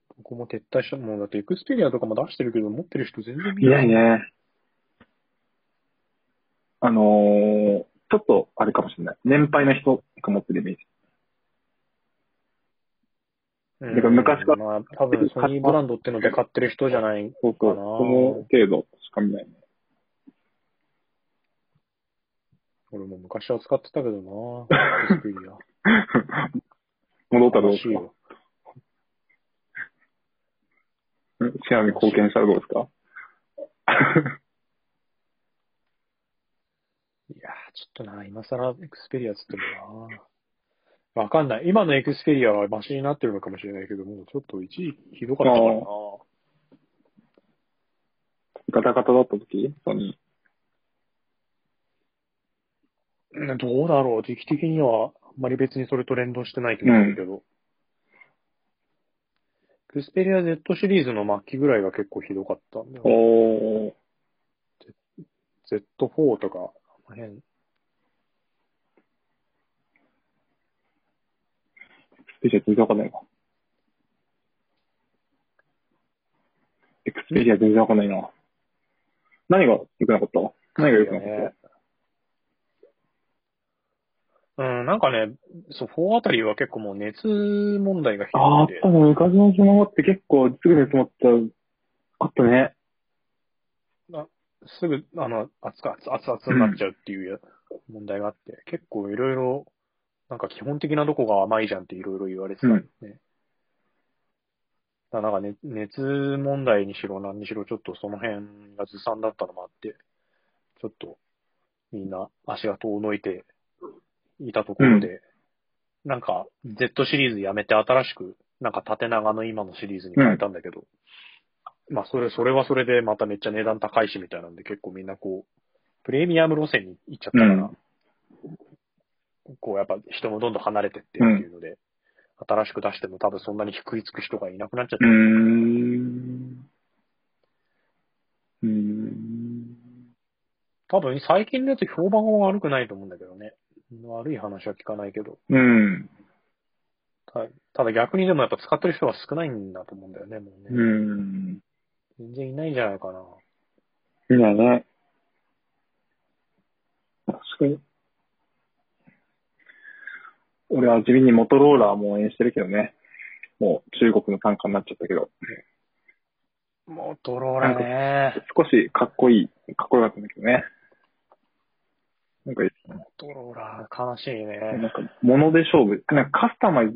ここも撤退した。もうだってエクスペリアとかも出してるけど、持ってる人全然いないね。あのー、ちょっとあれかもしれない。年配の人が持ってるイメージ。うん。だから昔からまあ、多分ソニーブランドってので買ってる人じゃない。かなその程度しか見ないね。俺も昔は使ってたけどなエクスペリア。戻ったらどうですか？シェアに貢献したらどうですか？いやー、ちょっとな、今更エクスペリアつってもな。わかんない。今のエクスペリアはマシになってるのかもしれないけど、もうちょっと一時期ひどかったからな。ガタガタだった時？ソニうんどうだろう。時期的には、まり別にそれと連動してない気もするけど。エクスペリア Z シリーズの末期ぐらいが結構ひどかったんだよー。ね。おー。Z4 とか、あの辺。スペシャ全然わかんないわ。エクスペリア全然わかんないな。何が良くなかった？何が良くなかねっ。うん、なんかね、そう、4あたりは結構もう熱問題がひたあー、あどくてったね。昔のスマホって結構すぐ熱持った。あったね。すぐ、あの、熱か、熱々になっちゃうっていう問題があって、結構いろいろ、なんか基本的などこが甘いじゃんっていろいろ言われてたんですね。だからなんか、ね、熱問題にしろ何にしろちょっとその辺がずさんだったのもあって、ちょっとみんな足が遠のいていたところで、なんか Z シリーズやめて新しく、なんか縦長の今のシリーズに変えたんだけど、まあそれ、それはそれでまためっちゃ値段高いしみたいなんで結構みんなこう、プレミアム路線に行っちゃったから、こうやっぱ人もどんどん離れてってっていうので、新しく出しても多分そんなに食いつく人がいなくなっちゃってうーん。うーん。多分最近のやつ評判は悪くないと思うんだけどね。悪い話は聞かないけど。うん。たただ逆にでもやっぱ使ってる人が少ないんだと思うんだよね、もうね。うん。全然いないんじゃないかな。いないね。確かに。俺は地味にモトローラーも応援してるけどね。もう中国の単価になっちゃったけど。モトローラね。少しかっこいい、かっこよかったんだけどね。なんかいいですね。モトローラ悲しいね。なんか、物で勝負。なんかカスタマイズ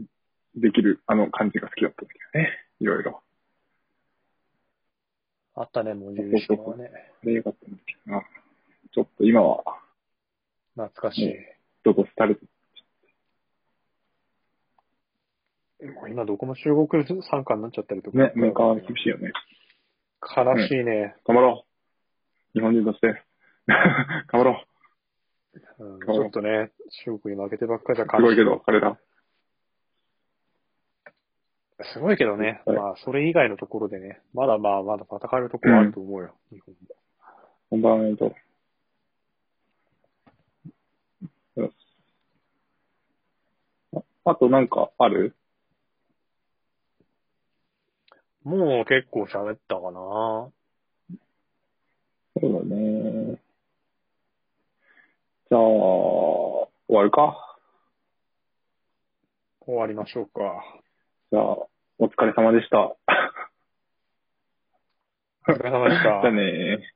できるあの感じが好きだったんだけどね。いろいろ。あったね、無印のはね。あれよかったんだけどな。ちょっと今は、懐かしい。どこ廃れてもう今どこも中国参加になっちゃったりとか。ね、メーカーは厳しいよね。悲しいね。頑張ろう。日本人として。頑張ろうんちょっとね、中国に負けてばっかじゃう。すごいけど、彼ら。すごいけどね。はいまあ、それ以外のところでね、まだまあ、まだ戦えるところあると思うよ、日本も。本番メント。よしああとなんかある？もう結構喋ったかな。そうだね。じゃあ、終わるか。終わりましょうか。じゃあ、お疲れ様でした。お疲れ様でし じゃあた。ね。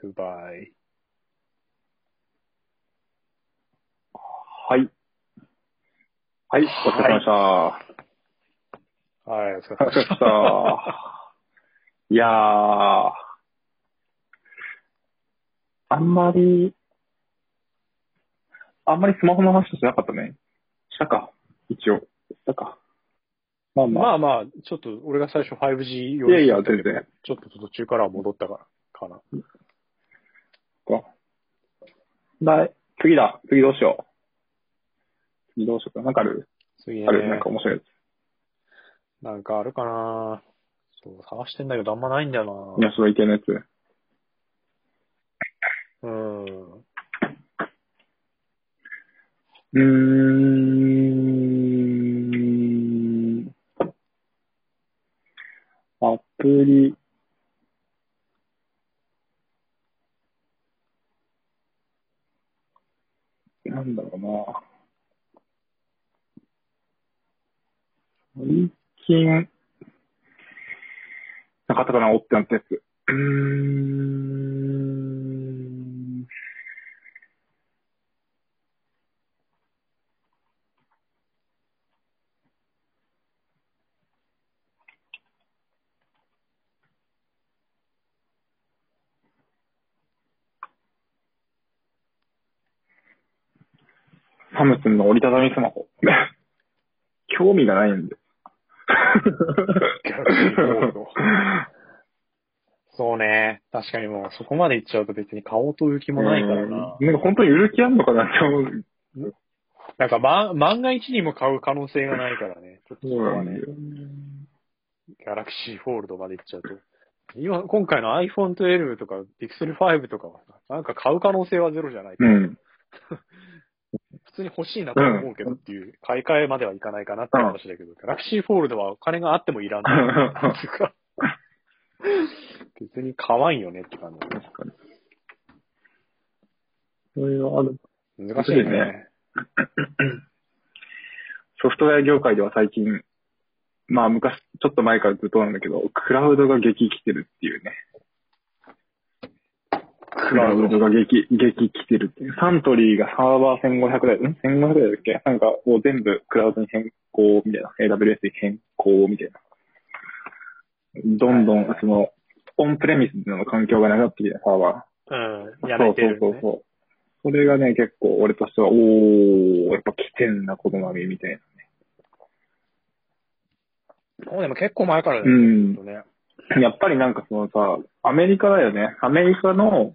グッバイ。はい。はい、お疲れ様でした。はい、お疲れお疲れ様でし。た。いやー、あんまり、あんまりスマホの話しなかったね。したか、一応。したか。まあまあ。まあまあ、ちょっと俺が最初 5G 用いやいや全然ちょっと途中からは戻ったから、かな。か。だい、次だ。次どうしよう。次どうしようか。なんかある？次ねある？なんか面白いやなんかあるかなそう、探してんだけどあんまないんだよつ。宮代池のやつ。うん。うーん。アプリ。なんだろうな。最近、なかったかな、おってなったやつ。うん。サムスンの折りたたみスマホ。興味がないんで。そうね。確かにもうそこまで行っちゃうと別に買おうという気もないからな。うんなんか本当に売る気あんのかなって思う。なんか、ま、万が一にも買う可能性がないからね。ちょっとそこはね、ギャラクシーフォールドまで行っちゃうと。今、今回の iPhone 12とか Pixel 5とかはさ、なんか買う可能性はゼロじゃないかうら、ん。普通に欲しいなと思うけどっていう、買い替えまではいかないかなって話だけど、ギャラクシーフォールドはお金があってもいらない。っていうか別に買わんよねって感じ。確かに。それはある。難しいね。ソフトウェア業界では最近、まあ昔、ちょっと前からずっとなんだけど、クラウドが激来てるっていうね。クラウドが激、激来てるっていう。サントリーがサーバー1500台、ん ?1500 台だっけ？なんか、もう全部クラウドに変更みたいな。AWS に変更みたいな。どんどん、その、オンプレミスの環境がなくなってきて、サーバー。うん。やめてる、ね。そうそうそうそれがね、結構俺としては、おー、やっぱ来てんな、この波みたいな。もうでも結構前からだようんね。やっぱりなんかそのさ、アメリカだよね。アメリカの